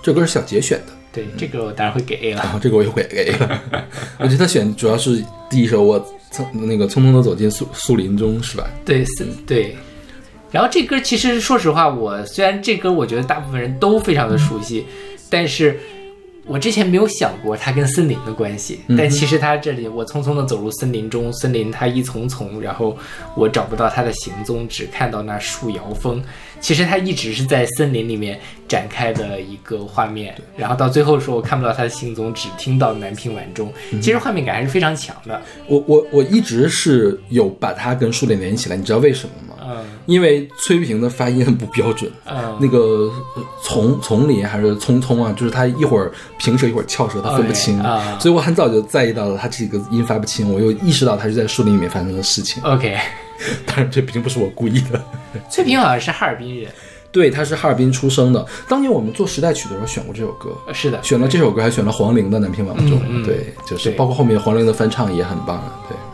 这歌是小杰选的，对，这个我当然会给 A 了。然后这个我也会给 A。[laughs] 我觉得他选主要是第一首，我匆那个匆匆的走进树树林中，是吧？对，是，对。然后这歌其实说实话，我虽然这歌我觉得大部分人都非常的熟悉，但是我之前没有想过它跟森林的关系。但其实它这里，我匆匆的走入森林中，森林它一丛丛，然后我找不到它的行踪，只看到那树摇风。其实它一直是在森林里面展开的一个画面，然后到最后说我看不到它的行踪，只听到南屏晚钟。其实画面感还是非常强的。我我我一直是有把它跟树林连起来，你知道为什么吗？嗯因为崔萍的发音很不标准。嗯，那个呃丛丛林还是匆匆啊，就是他一会儿平舌一会儿翘舌，他分不清啊所以我很早就在意到了他这个音发不清，我又意识到他是在树林里面发生的事情。OK，[laughs] 当然这并不是我故意的，崔萍好像是哈尔滨人。对，他是哈尔滨出生的。当年我们做时代曲的时候选过这首歌，呃是的，选了这首歌，还选了黄龄的《南屏晚钟》对，就是包括后面黄龄的翻唱也很棒啊，对，嗯。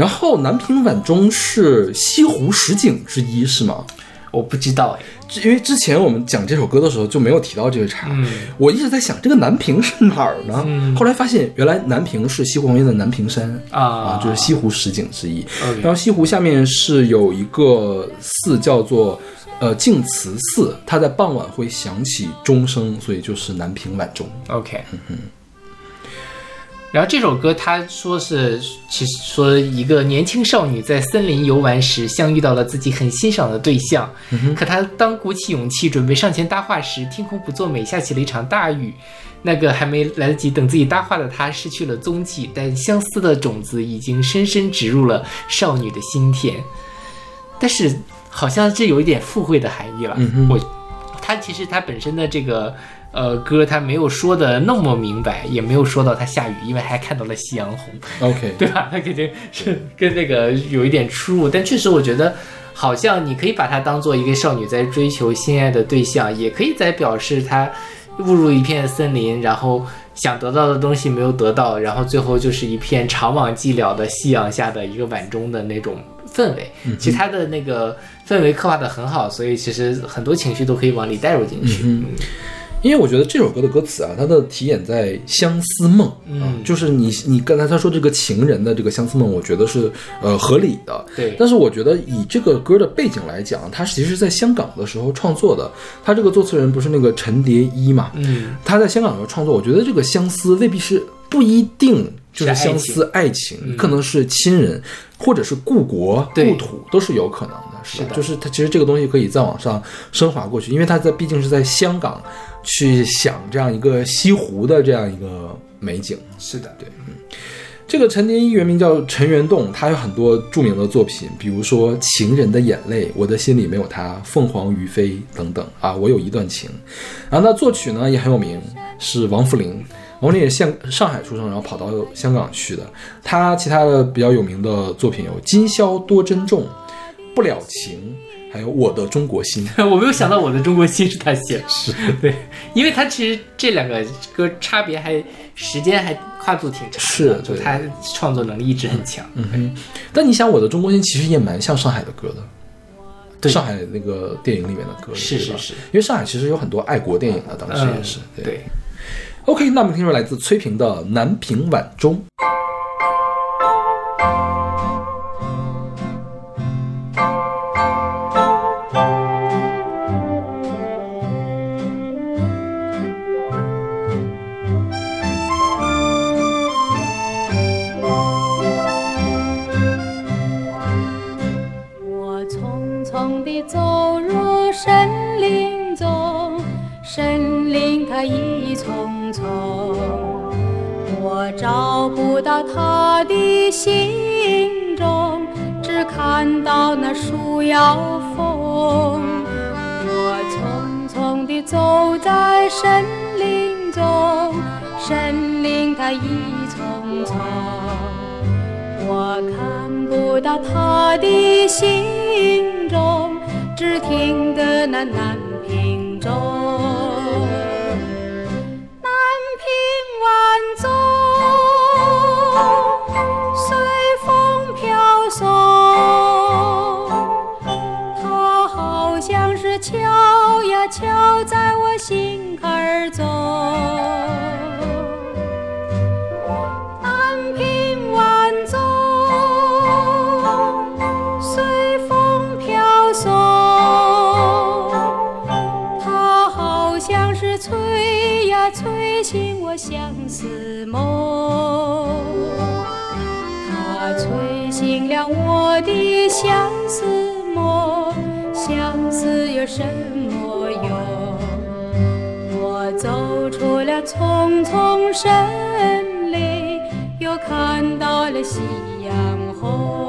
然后《南屏晚钟》是西湖十景之一，是吗？我不知道哎。因为之前我们讲这首歌的时候就没有提到这个茶，嗯我一直在想这个南屏是哪儿呢？嗯后来发现原来南屏是西湖旁边的南屏山啊就是西湖十景之一。然后西湖下面是有一个寺叫做呃净慈寺，它在傍晚会响起钟声，所以就是南屏晚钟。OK，然后这首歌他说是，其实说一个年轻少女在森林游玩时，相遇到了自己很欣赏的对象，可她当鼓起勇气准备上前搭话时，天空不作美，下起了一场大雨。那个还没来得及等自己搭话的她失去了踪迹，但相思的种子已经深深植入了少女的心田。但是好像这有一点附会的含义了。我他其实他本身的这个呃歌，他没有说的那么明白，也没有说到他下雨，因为还看到了夕阳红，OK，[laughs] 对吧？他肯定是跟那个有一点出入，但确实我觉得。好像你可以把它当做一个少女在追求心爱的对象，也可以在表示她误入一片森林，然后想得到的东西没有得到，然后最后就是一片长往寂寥的夕阳下的一个晚钟的那种氛围。其实它的那个氛围刻画的很好，所以其实很多情绪都可以往里带入进去。嗯因为我觉得这首歌的歌词啊，它的题眼在相思梦，啊嗯就是你你刚才他说这个情人的这个相思梦，我觉得是呃合理的，对。但是我觉得以这个歌的背景来讲，它其实是在香港的时候创作的，他这个作词人不是那个陈蝶衣嘛，嗯，他在香港的时候创作，我觉得这个相思未必是不一定就是相思爱情，可能是亲人或者是故国故土都是有可能的，是吧？是的。就是它其实这个东西可以再往上升华过去，因为它在毕竟是在香港去想这样一个西湖的这样一个美景。是的，对，嗯这个陈蝶衣原名叫陈元栋，他有很多著名的作品，比如说《情人的眼泪》《我的心里没有他》《凤凰于飞》等等啊。我有一段情，然后那作曲呢也很有名，是王福林。王福林也是上上海出生，然后跑到香港去的。他其他的比较有名的作品有《今宵多珍重》《不了情》，还有《我的中国心》。[laughs] 我没有想到我的中国心是他写的，[laughs] 是。[laughs] 对，因为他其实这两个歌差别还时间还跨度挺长的，是对。就他创作能力一直很强。嗯但你想，《我的中国心》其实也蛮像上海的歌的，对。上海那个电影里面的歌，是是是。因为上海其实有很多爱国电影的，当时也是。嗯对，OK，那我们听说来自崔萍的《南屏晚钟》。心中，只看到那树摇风。我匆匆地走在森林中，森林它一丛丛。我看不到他的行踪，只听得那南屏钟。心出了丛丛森林，又看到了夕阳红。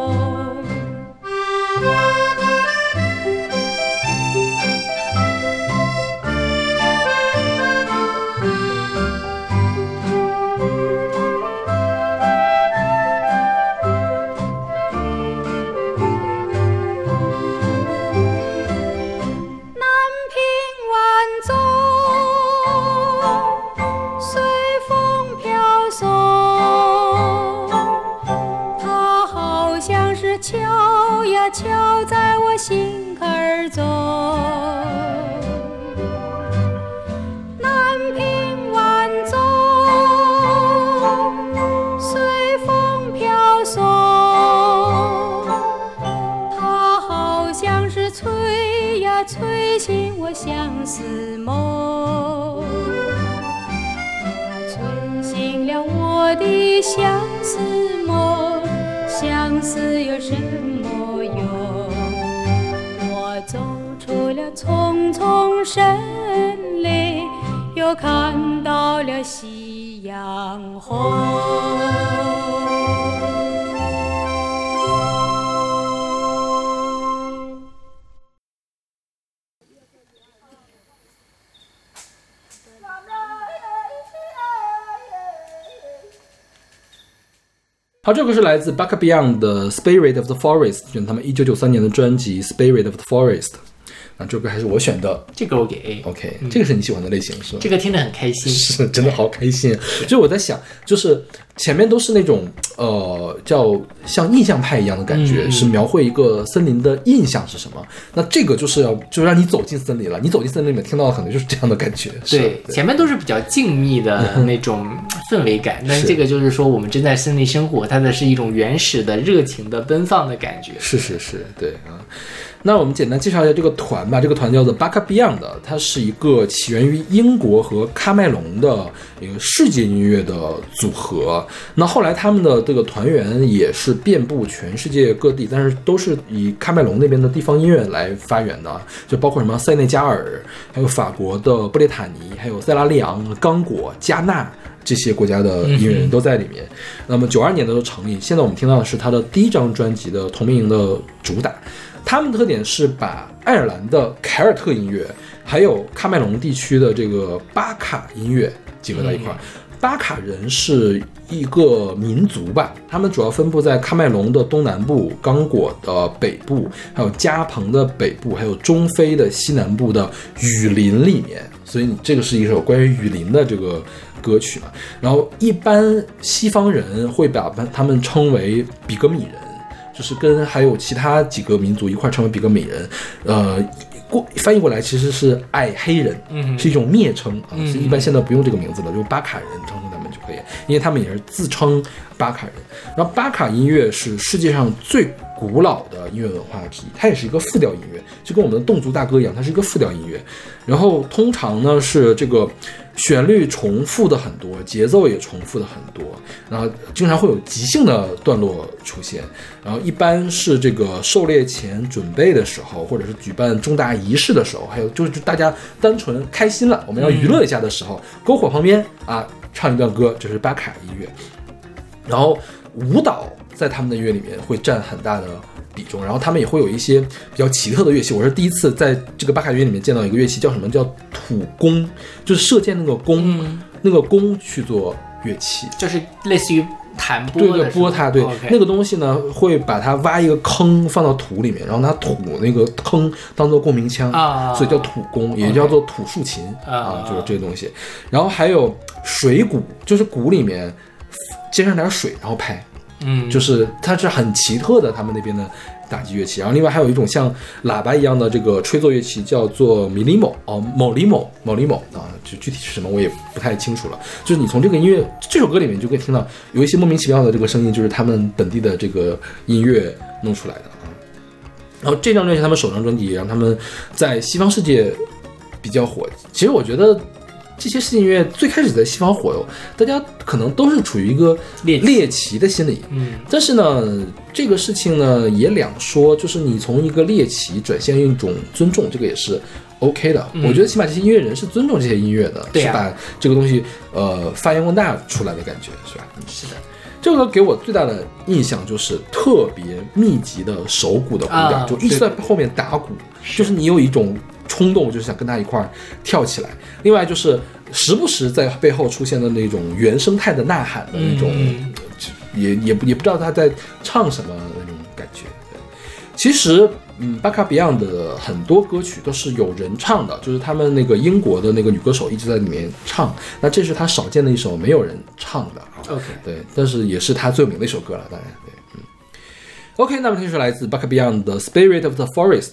看到了夕阳红。好，这个是来自 Buck Beyond 的《Spirit of the Forest》，选他们一九九三年的专辑《Spirit of the Forest》。那这首歌还是我选的。这个我给 A，OK，、这个是你喜欢的类型是吧？这个听着很开心。[laughs] 是真的好开心。就我在想，就是前面都是那种呃叫像印象派一样的感觉，是描绘一个森林的印象是什么。那这个就是要就让你走进森林了，你走进森林里面听到的可能就是这样的感觉。是对，前面都是比较静谧的 [laughs] 那种氛围感，但是这个就是说我们正在森林生活，它的是一种原始的、热情的、奔放的感觉。是是是，对啊。那我们简单介绍一下这个团吧。这个团叫做 Baka Beyond，它是一个起源于英国和喀麦隆的一个世界音乐的组合。那后来他们的这个团员也是遍布全世界各地，但是都是以喀麦隆那边的地方音乐来发源的，就包括什么塞内加尔，还有法国的布列塔尼，还有塞拉利昂、刚果、加纳。这些国家的音乐人都在里面。那么九二年的时候成立，现在我们听到的是他的第一张专辑的同名的主打。他们的特点是把爱尔兰的凯尔特音乐，还有喀麦隆地区的这个巴卡音乐结合在一块儿。巴卡人是一个民族吧，他们主要分布在喀麦隆的东南部、刚果的北部，还有加蓬的北部，还有中非的西南部的雨林里面。所以你这个是一首关于雨林的这个歌曲嘛。然后一般西方人会把他们称为比格米人。就是跟还有其他几个民族一块儿成为比格美人，呃，过翻译过来其实是爱黑人，嗯是一种蔑称啊，嗯是一般现在不用这个名字了，就巴卡人称呼他们就可以，因为他们也是自称巴卡人。然后巴卡音乐是世界上最古老的音乐文化之一，它也是一个复调音乐，就跟我们的侗族大歌一样，它是一个复调音乐。然后通常呢是这个旋律重复的很多，节奏也重复的很多，然后经常会有即兴的段落出现，然后一般是这个狩猎前准备的时候，或者是举办重大仪式的时候，还有就是大家单纯开心了，我们要娱乐一下的时候，篝火旁边啊唱一段歌，这是巴卡音乐，然后舞蹈在他们的音乐里面会占很大的比重，然后他们也会有一些比较奇特的乐器。我是第一次在这个巴卡乐里面见到一个乐器，叫什么叫土弓，就是射箭那个弓，那个弓去做乐器。就是类似于弹拨对对，拨它，对那个东西呢，会把它挖一个坑放到土里面，然后拿土那个坑当做共鸣腔啊所以叫土弓，也叫做土竖琴啊啊，就是这些东西。然后还有水鼓，就是鼓里面接上点水，然后拍。嗯，就是它是很奇特的，他们那边的打击乐器，然后另外还有一种像喇叭一样的这个吹奏乐器，叫做米里某哦，某里某某里某啊，就具体是什么我也不太清楚了。就是你从这个音乐这首歌里面就可以听到有一些莫名其妙的这个声音，就是他们本地的这个音乐弄出来的啊。然后这张专辑他们首张专辑也让他们在西方世界比较火。其实我觉得这些世界音乐最开始在西方火，大家可能都是处于一个猎奇。的心理。嗯。但是呢，这个事情呢也两说，就是你从一个猎奇转向一种尊重，这个也是 OK 的。我觉得起码这些音乐人是尊重这些音乐的，是把这个东西呃发扬光大出来的感觉，是吧？是的，这个给我最大的印象就是特别密集的手鼓的鼓点，啊就一直在后面打鼓，就是你有一种冲动，就是想跟他一块儿跳起来。另外就是时不时在背后出现的那种原生态的呐喊的那种，嗯也也不也不知道他在唱什么那种感觉。对其实，嗯，巴卡 Beyond 的很多歌曲都是有人唱的，就是他们那个英国的那个女歌手一直在里面唱。那这是他少见的一首没有人唱的啊。OK 对，但是也是他最有名的一首歌了，当然对，嗯。OK，那么听是来自 Buck Beyond 的《Spirit of the Forest》。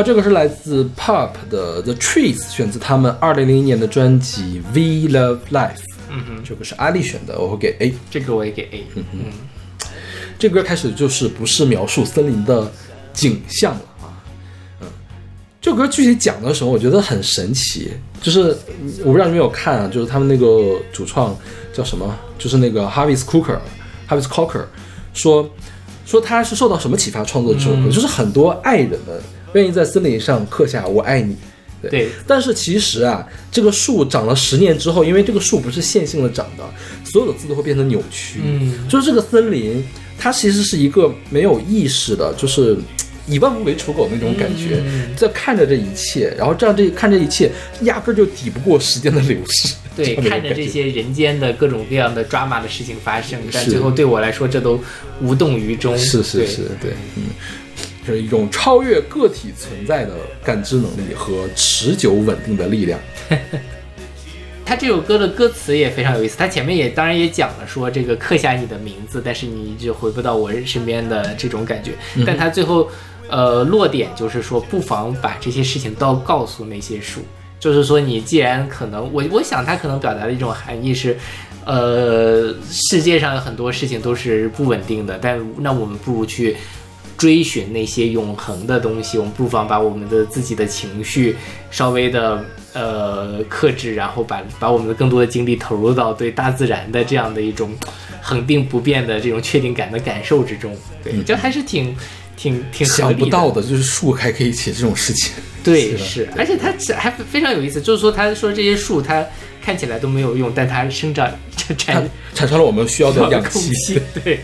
好，这个是来自 Pop 的 The Trees，选自他们二零零一年的专辑《We Love Life》。嗯哼，这个是阿丽选的，我会给 A。这个我也给 A。嗯哼这歌开始就是不是描述森林的景象了啊，嗯，这歌具体讲的时候，我觉得很神奇，就是嗯我不知道你们有看啊，就是他们那个主创叫什么，就是那个 Harvey Cooker，Harvey Cooker 说说他是受到什么启发创作这首歌，就是很多爱人们愿意在森林上刻下“我爱你”。对，但是其实啊，这个树长了十年之后，因为这个树不是线性的长的，所有的字都会变成扭曲。嗯就是这个森林，它其实是一个没有意识的，就是以万物为刍狗那种感觉，嗯在看着这一切，然后这样这看这一切，压根儿就抵不过时间的流逝。对，看着这些人间的各种各样的抓马的事情发生，但最后对我来说，这都无动于衷。对是是是，对，嗯，是一种超越个体存在的感知能力和持久稳定的力量。[laughs] 他这首歌的歌词也非常有意思，他前面也当然也讲了说这个刻下你的名字，但是你一直回不到我身边的这种感觉。嗯但他最后呃落点就是说，不妨把这些事情都告诉那些树，就是说你既然可能我我想他可能表达的一种含义是。呃，世界上有很多事情都是不稳定的，但那我们不如去追寻那些永恒的东西，我们不妨把我们的自己的情绪稍微的呃克制，然后把把我们的更多的精力投入到对大自然的这样的一种恒定不变的这种确定感的感受之中。对，这还是挺挺挺合理的。想不到的就是树还可以写这种事情。对，是是，而且它这还非常有意思，就是说他说这些树它看起来都没有用，但它生长 [laughs] 它产产生了我们需要的氧空气。[laughs] 气，对。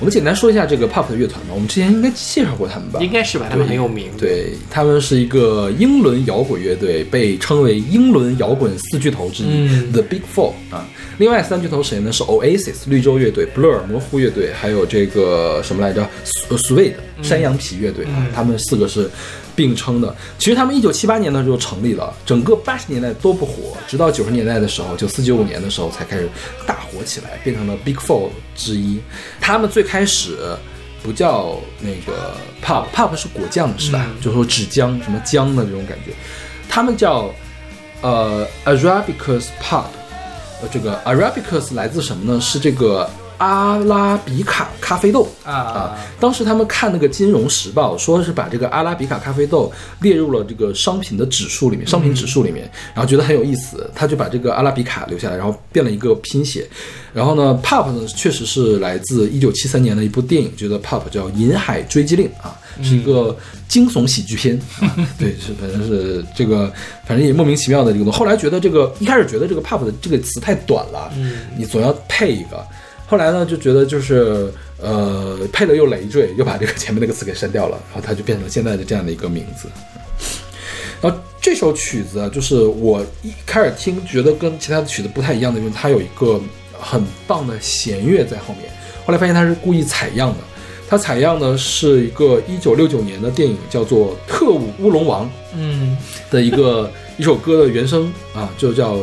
我们简单说一下这个 Pop 的乐团吧，我们之前应该介绍过他们吧？应该是吧，他们很有名。对，他们是一个英伦摇滚乐队，被称为英伦摇滚四巨头之一、嗯 t h e Big Four 啊。另外三巨头谁呢？是 Oasis 绿洲乐队、Blur 模糊乐队，还有这个什么来着 Suede 山羊皮乐队啊。他们四个是并称的。其实他们一九七八年的时候成立了，整个八十年代都不火，直到九十年代的时候，九四九五年的时候才开始大火起来，变成了 Big Four 之一。他们最开始。不叫那个 pop，pop 是果酱是吧？就说纸浆什么浆的这种感觉，他们叫呃 Arabicus pop，呃这个 Arabicus 来自什么呢？是这个阿拉比卡咖啡豆啊当时他们看那个《金融时报》，说是把这个阿拉比卡咖啡豆列入了这个商品的指数里面，商品指数里面，然后觉得很有意思，他就把这个阿拉比卡留下来，然后变了一个拼写。然后呢，Pop 呢确实是来自一九七三年的一部电影，觉得 Pop 叫《银海追击令》啊，是一个惊悚喜剧片。啊、[laughs] 对，是反正是这个，反正也莫名其妙的这个东西。后来觉得这个一开始觉得这个 Pop 的这个词太短了，你总要配一个。后来呢，就觉得就是呃配的又累赘，又把这个前面那个词给删掉了，然后它就变成现在的这样的一个名字。然后这首曲子啊，就是我一开始听觉得跟其他的曲子不太一样的，就是它有一个很棒的弦乐在后面。后来发现它是故意采样的，它采样的是一个一九六九年的电影，叫做《特务乌龙王》嗯的一个一首歌的原声啊，就叫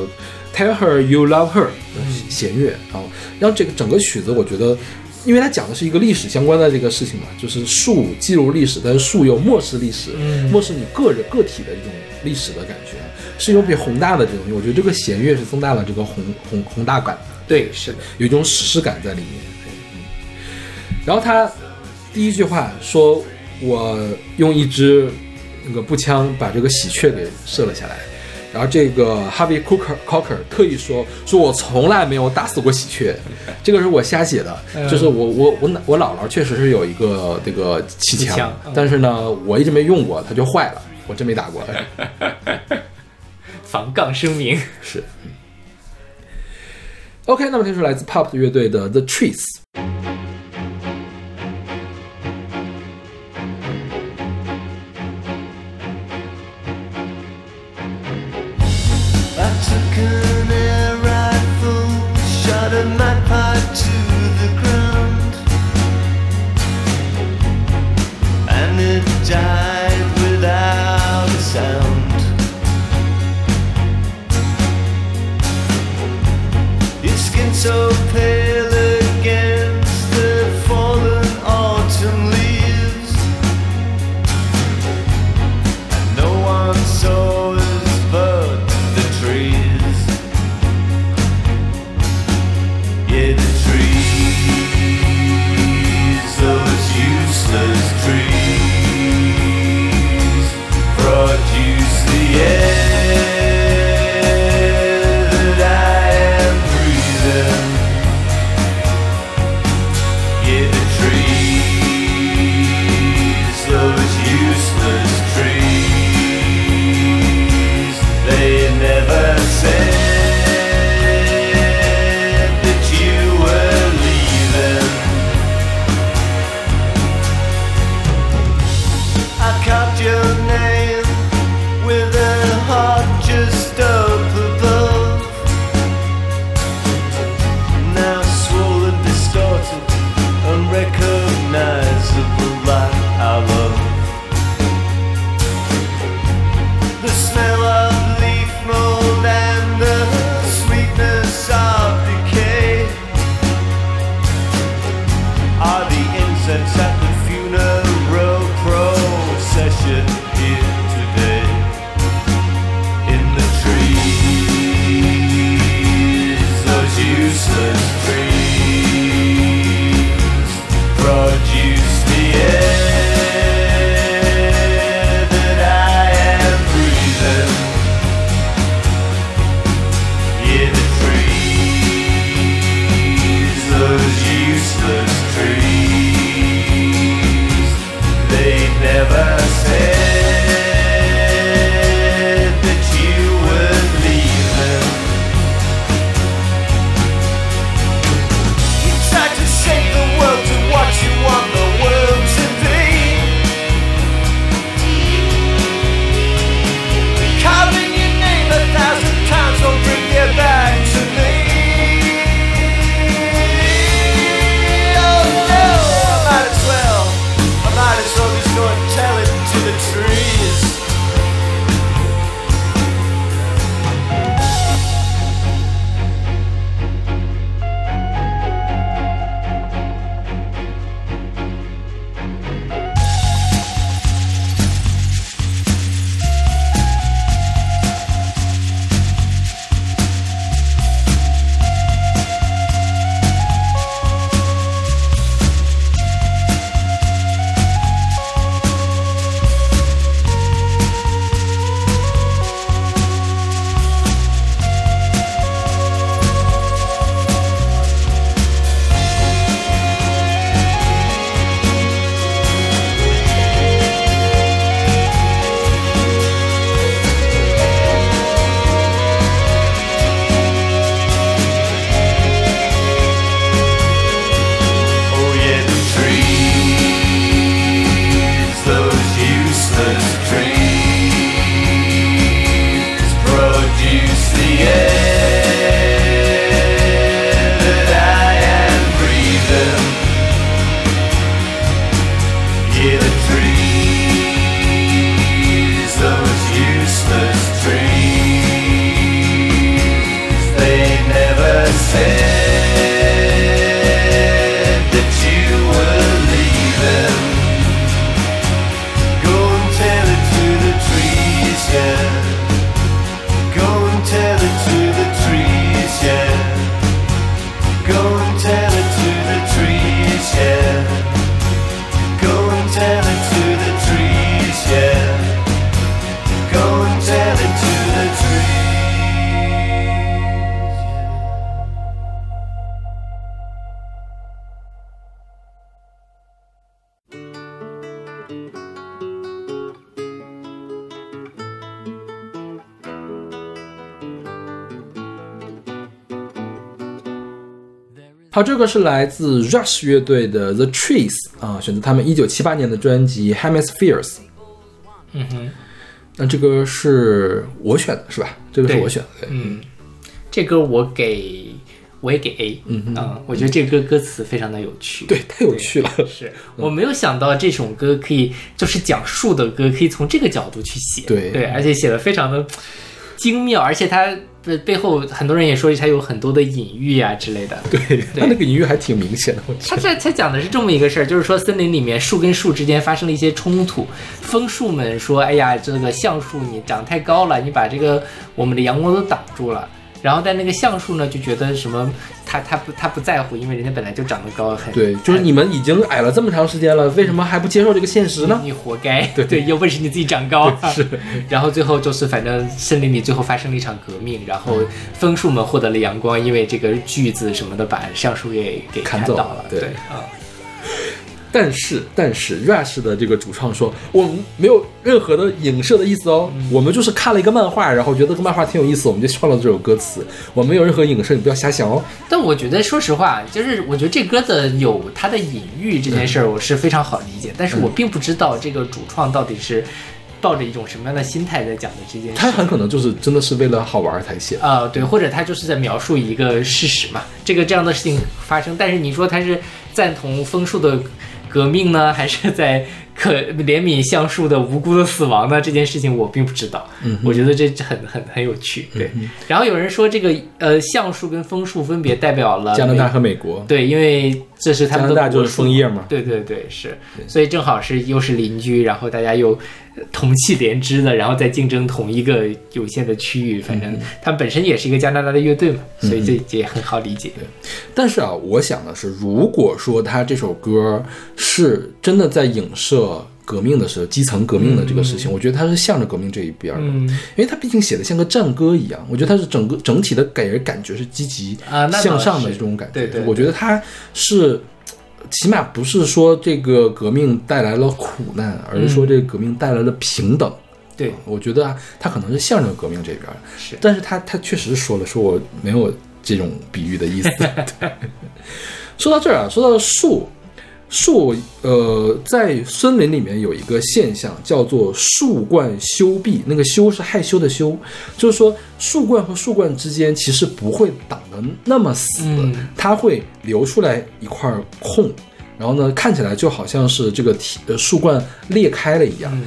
Tell Her You Love Her 的弦乐，然后让这个整个曲子，我觉得，因为它讲的是一个历史相关的这个事情嘛，就是树记录历史，但是树又漠视历史，嗯漠视你个人个体的一种历史的感觉，是一种比较宏大的这种东西。我觉得这个弦乐是增大了这个宏宏宏大感的。对，是的，有一种史诗感在里面。嗯，然后他第一句话说：“我用一支那个步枪把这个喜鹊给射了下来。”然后这个 Harvey Cooker Cocker 特意说：“说我从来没有打死过喜鹊，[laughs] 这个是我瞎写的。就是我我我奶我姥姥确实是有一个这个气枪但是呢，我一直没用过，它就坏了，我真没打过。[laughs] ”防杠声明。是。嗯 OK，那么听出来自 Pop 乐队的 The Trees。near the tree. 好，这个是来自 Rush 乐队的 The Trees 啊，选择他们一九七八年的专辑 Hemispheres。嗯哼，那这个是我选的是吧？这个是我选的。嗯，这歌我给我也给 A，嗯我觉得这歌歌词非常的有趣。对，太有趣了。是我没有想到这首歌可以，就是讲树的歌，可以从这个角度去写。对对，而且写的非常的精妙，而且它的背后很多人也说它有很多的隐喻啊之类的。对，他那个隐喻还挺明显的，它得。这它讲的是这么一个事儿，就是说森林里面树跟树之间发生了一些冲突，枫树们说：“哎呀，这个橡树你长太高了，你把这个我们的阳光都挡住了。”然后但那个橡树呢就觉得什么，他他不他不在乎，因为人家本来就长得高，很对，就是你们已经矮了这么长时间了，为什么还不接受这个现实呢？你活该，对对，有本事你自己长高。是，[laughs] 然后最后就是，反正森林里最后发生了一场革命，然后枫树们获得了阳光，因为这个锯子什么的把橡树给给砍倒了。了对啊，但是，但是 Rush 的这个主创说，我们没有任何的影射的意思哦，我们就是看了一个漫画，然后觉得这个漫画挺有意思，我们就创了这首歌词，我们没有任何影射，你不要瞎想哦。但我觉得，说实话，就是我觉得这歌的有它的隐喻这件事儿，我是非常好理解，但是我并不知道这个主创到底是抱着一种什么样的心态在讲的这件事。他很可能就是真的是为了好玩才写的。啊、对，或者他就是在描述一个事实嘛，这个这样的事情发生，但是你说他是赞同枫树的革命呢，还是在可怜悯橡树的无辜的死亡呢？这件事情我并不知道，嗯我觉得这很很很有趣。对，然后有人说这个呃橡树跟枫树分别代表了加拿大和美国，对，因为这是他们的加拿大就是枫叶嘛对对对，是，所以正好是又是邻居，然后大家又呃同气连枝的，然后再竞争同一个有限的区域。反嗯正他们本身也是一个加拿大的乐队嘛，所以这这也很好理解。对但是啊，我想的是，如果说他这首歌是真的在影射革命的时候，基层革命的这个事情，我觉得他是向着革命这一边的，嗯因为他毕竟写的像个战歌一样，我觉得他是整个整体的给人感觉是积极啊向上的这种感觉。对对对我觉得他是。起码不是说这个革命带来了苦难，而是说这个革命带来了平等。对，我觉得啊，他可能是向着革命这边但是他他确实说了，说我没有这种比喻的意思。对 [laughs] [laughs] 说到这儿啊，说到树，树呃，在森林里面有一个现象叫做树冠休闭，那个休是害羞的羞，就是说树冠和树冠之间其实不会挡得那么死，嗯。它会留出来一块空。然后呢，看起来就好像是这个体呃树冠裂开了一样，嗯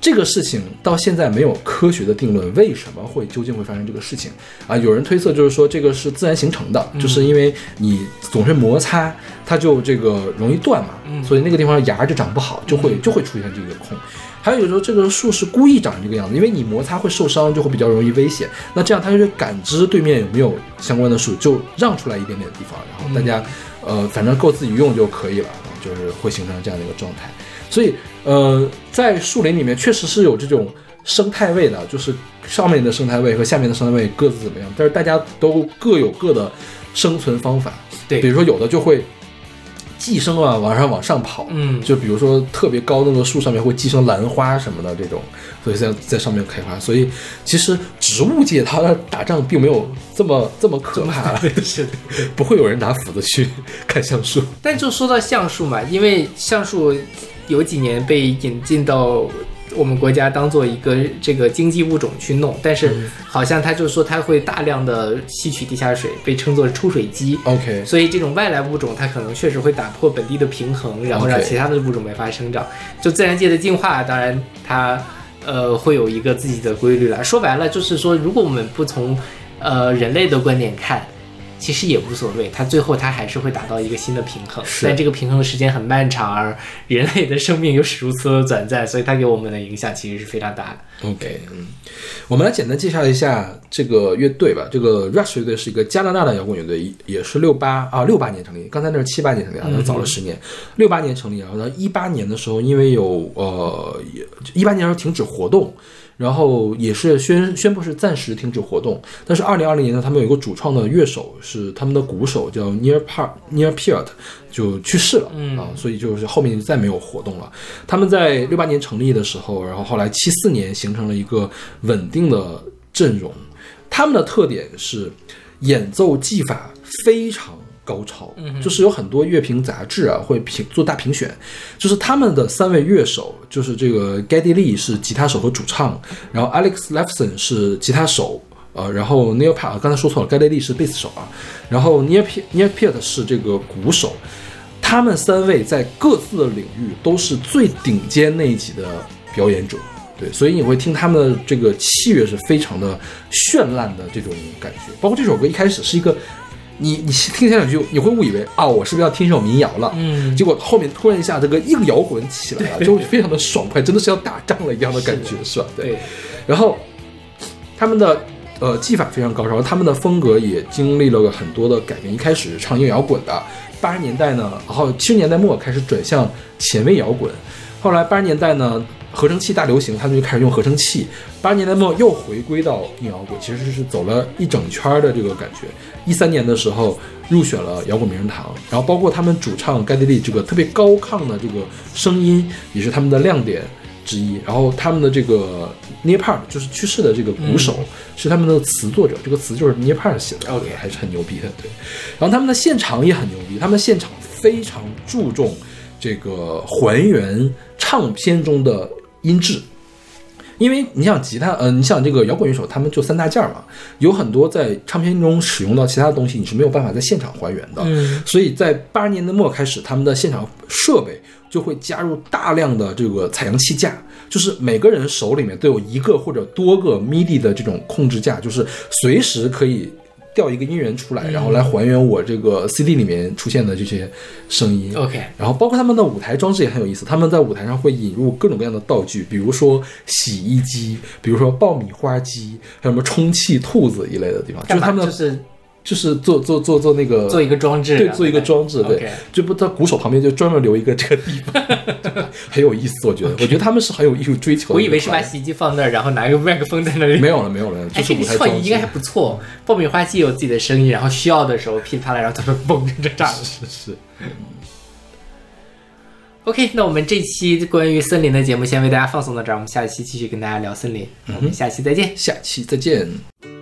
这个事情到现在没有科学的定论，为什么会究竟会发生这个事情啊？有人推测就是说这个是自然形成的，就是因为你总是摩擦，它就这个容易断嘛，所以那个地方芽就长不好，就会就会出现这个空。还有有时候这个树是故意长成这个样子，因为你摩擦会受伤，就会比较容易危险。那这样它就感知对面有没有相关的树，就让出来一点点地方，然后大家、呃反正够自己用就可以了，就是会形成这样的一个状态。所以呃，在树林里面确实是有这种生态位的，就是上面的生态位和下面的生态位各自怎么样，但是大家都各有各的生存方法。对比如说有的就会寄生啊，往上往上跑，嗯就比如说特别高那个树上面会寄生兰花什么的这种，所以在在上面开花。所以其实植物界它的打仗并没有这么这么可怕，[laughs] 是。不会有人拿斧子去 [laughs] 砍橡树。但就说到橡树嘛，因为橡树有几年被引进到我们国家当做一个这个经济物种去弄，但是好像他就说它会大量的吸取地下水，被称作出水机。OK，所以这种外来物种，它可能确实会打破本地的平衡，然后让其他的物种没法生长。就自然界的进化，当然它呃会有一个自己的规律了。说白了，就是说，如果我们不从呃人类的观点看，其实也无所谓，它最后它还是会达到一个新的平衡。但这个平衡的时间很漫长，而人类的生命又是如此的短暂，所以它给我们的影响其实是非常大的。OK，嗯，我们来简单介绍一下这个乐队吧。这个 Rush 乐队是一个加拿大的摇滚乐队，也是六八啊六八年成立，刚才那是七八年成立啊，那早了十年。六八年成立，然后呢一八年的时候，因为有呃一八年时候停止活动。然后也是宣宣布是暂时停止活动，但是二零二零年呢，他们有一个主创的乐手是他们的鼓手叫 Near Part Near Peart 就去世了，嗯啊，所以就是后面就再没有活动了。他们在六八年成立的时候，然后后来七四年形成了一个稳定的阵容。他们的特点是演奏技法非常高潮，就是有很多乐评杂志啊会评做大评选，就是他们的三位乐手，就是这个 Geddy Lee 是吉他手和主唱，然后 Alex Lifeson 是吉他手。呃，然后 Neil Peart 刚才说错了，Geddy Lee 是贝斯手啊，然后 Neil Pe- Neil Peart 是这个鼓手，他们三位在各自的领域都是最顶尖那一级的表演者，对，所以你会听他们的这个器乐是非常的绚烂的这种感觉。包括这首歌一开始是一个，你你听前两句你会误以为啊，我是不是要听一首民谣了？嗯结果后面突然一下这个硬摇滚起来了，就非常的爽快，真的是要打仗了一样的感觉，是吧？对，然后他们的呃技法非常高超，他们的风格也经历了很多的改变。一开始是唱硬摇滚的，八十年代呢，然后七十年代末开始转向前卫摇滚，后来八十年代呢。合成器大流行，他们就开始用合成器。八十年代末又回归到硬摇滚，其实是走了一整圈儿的这个感觉。一三年的时候入选了摇滚名人堂，然后包括他们主唱盖蒂利这个特别高亢的这个声音，也是他们的亮点之一。然后他们的这个 Neil Peart 就是去世的这个鼓手，是他们的词作者，这个词就是 Neil Peart 写的还是很牛逼的。对，然后他们的现场也很牛逼，他们现场非常注重这个还原唱片中的音质。因为你想吉他，呃，你想这个摇滚乐手，他们就三大件儿嘛，有很多在唱片中使用到其他的东西，你是没有办法在现场还原的。嗯所以在八十年代末开始，他们的现场设备就会加入大量的这个采样器架，就是每个人手里面都有一个或者多个 MIDI 的这种控制架，就是随时可以调一个音源出来，然后来还原我这个 CD 里面出现的这些声音。OK，然后包括他们的舞台装置也很有意思，他们在舞台上会引入各种各样的道具，比如说洗衣机，比如说爆米花机，还有什么充气兔子一类的地方，就是他们的就是就是做做做做那个做一个装置，对，做一个装置，对就不，他鼓手旁边就专门留一个这个地方，[laughs] 很有意思，我觉得，我觉得他们是很有艺术追求的。我以为是把洗衣机放那儿，然后拿一个麦克风在那里。没有了，没有了，哎，就是创意应该还。不错。爆米花机有自己的声音，然后需要的时候噼里啪啦，然后他们嘣着炸。是是，OK，那我们这期关于森林的节目先为大家放送到这儿，我们下期继续跟大家聊森林。我们下期再见。下期再见。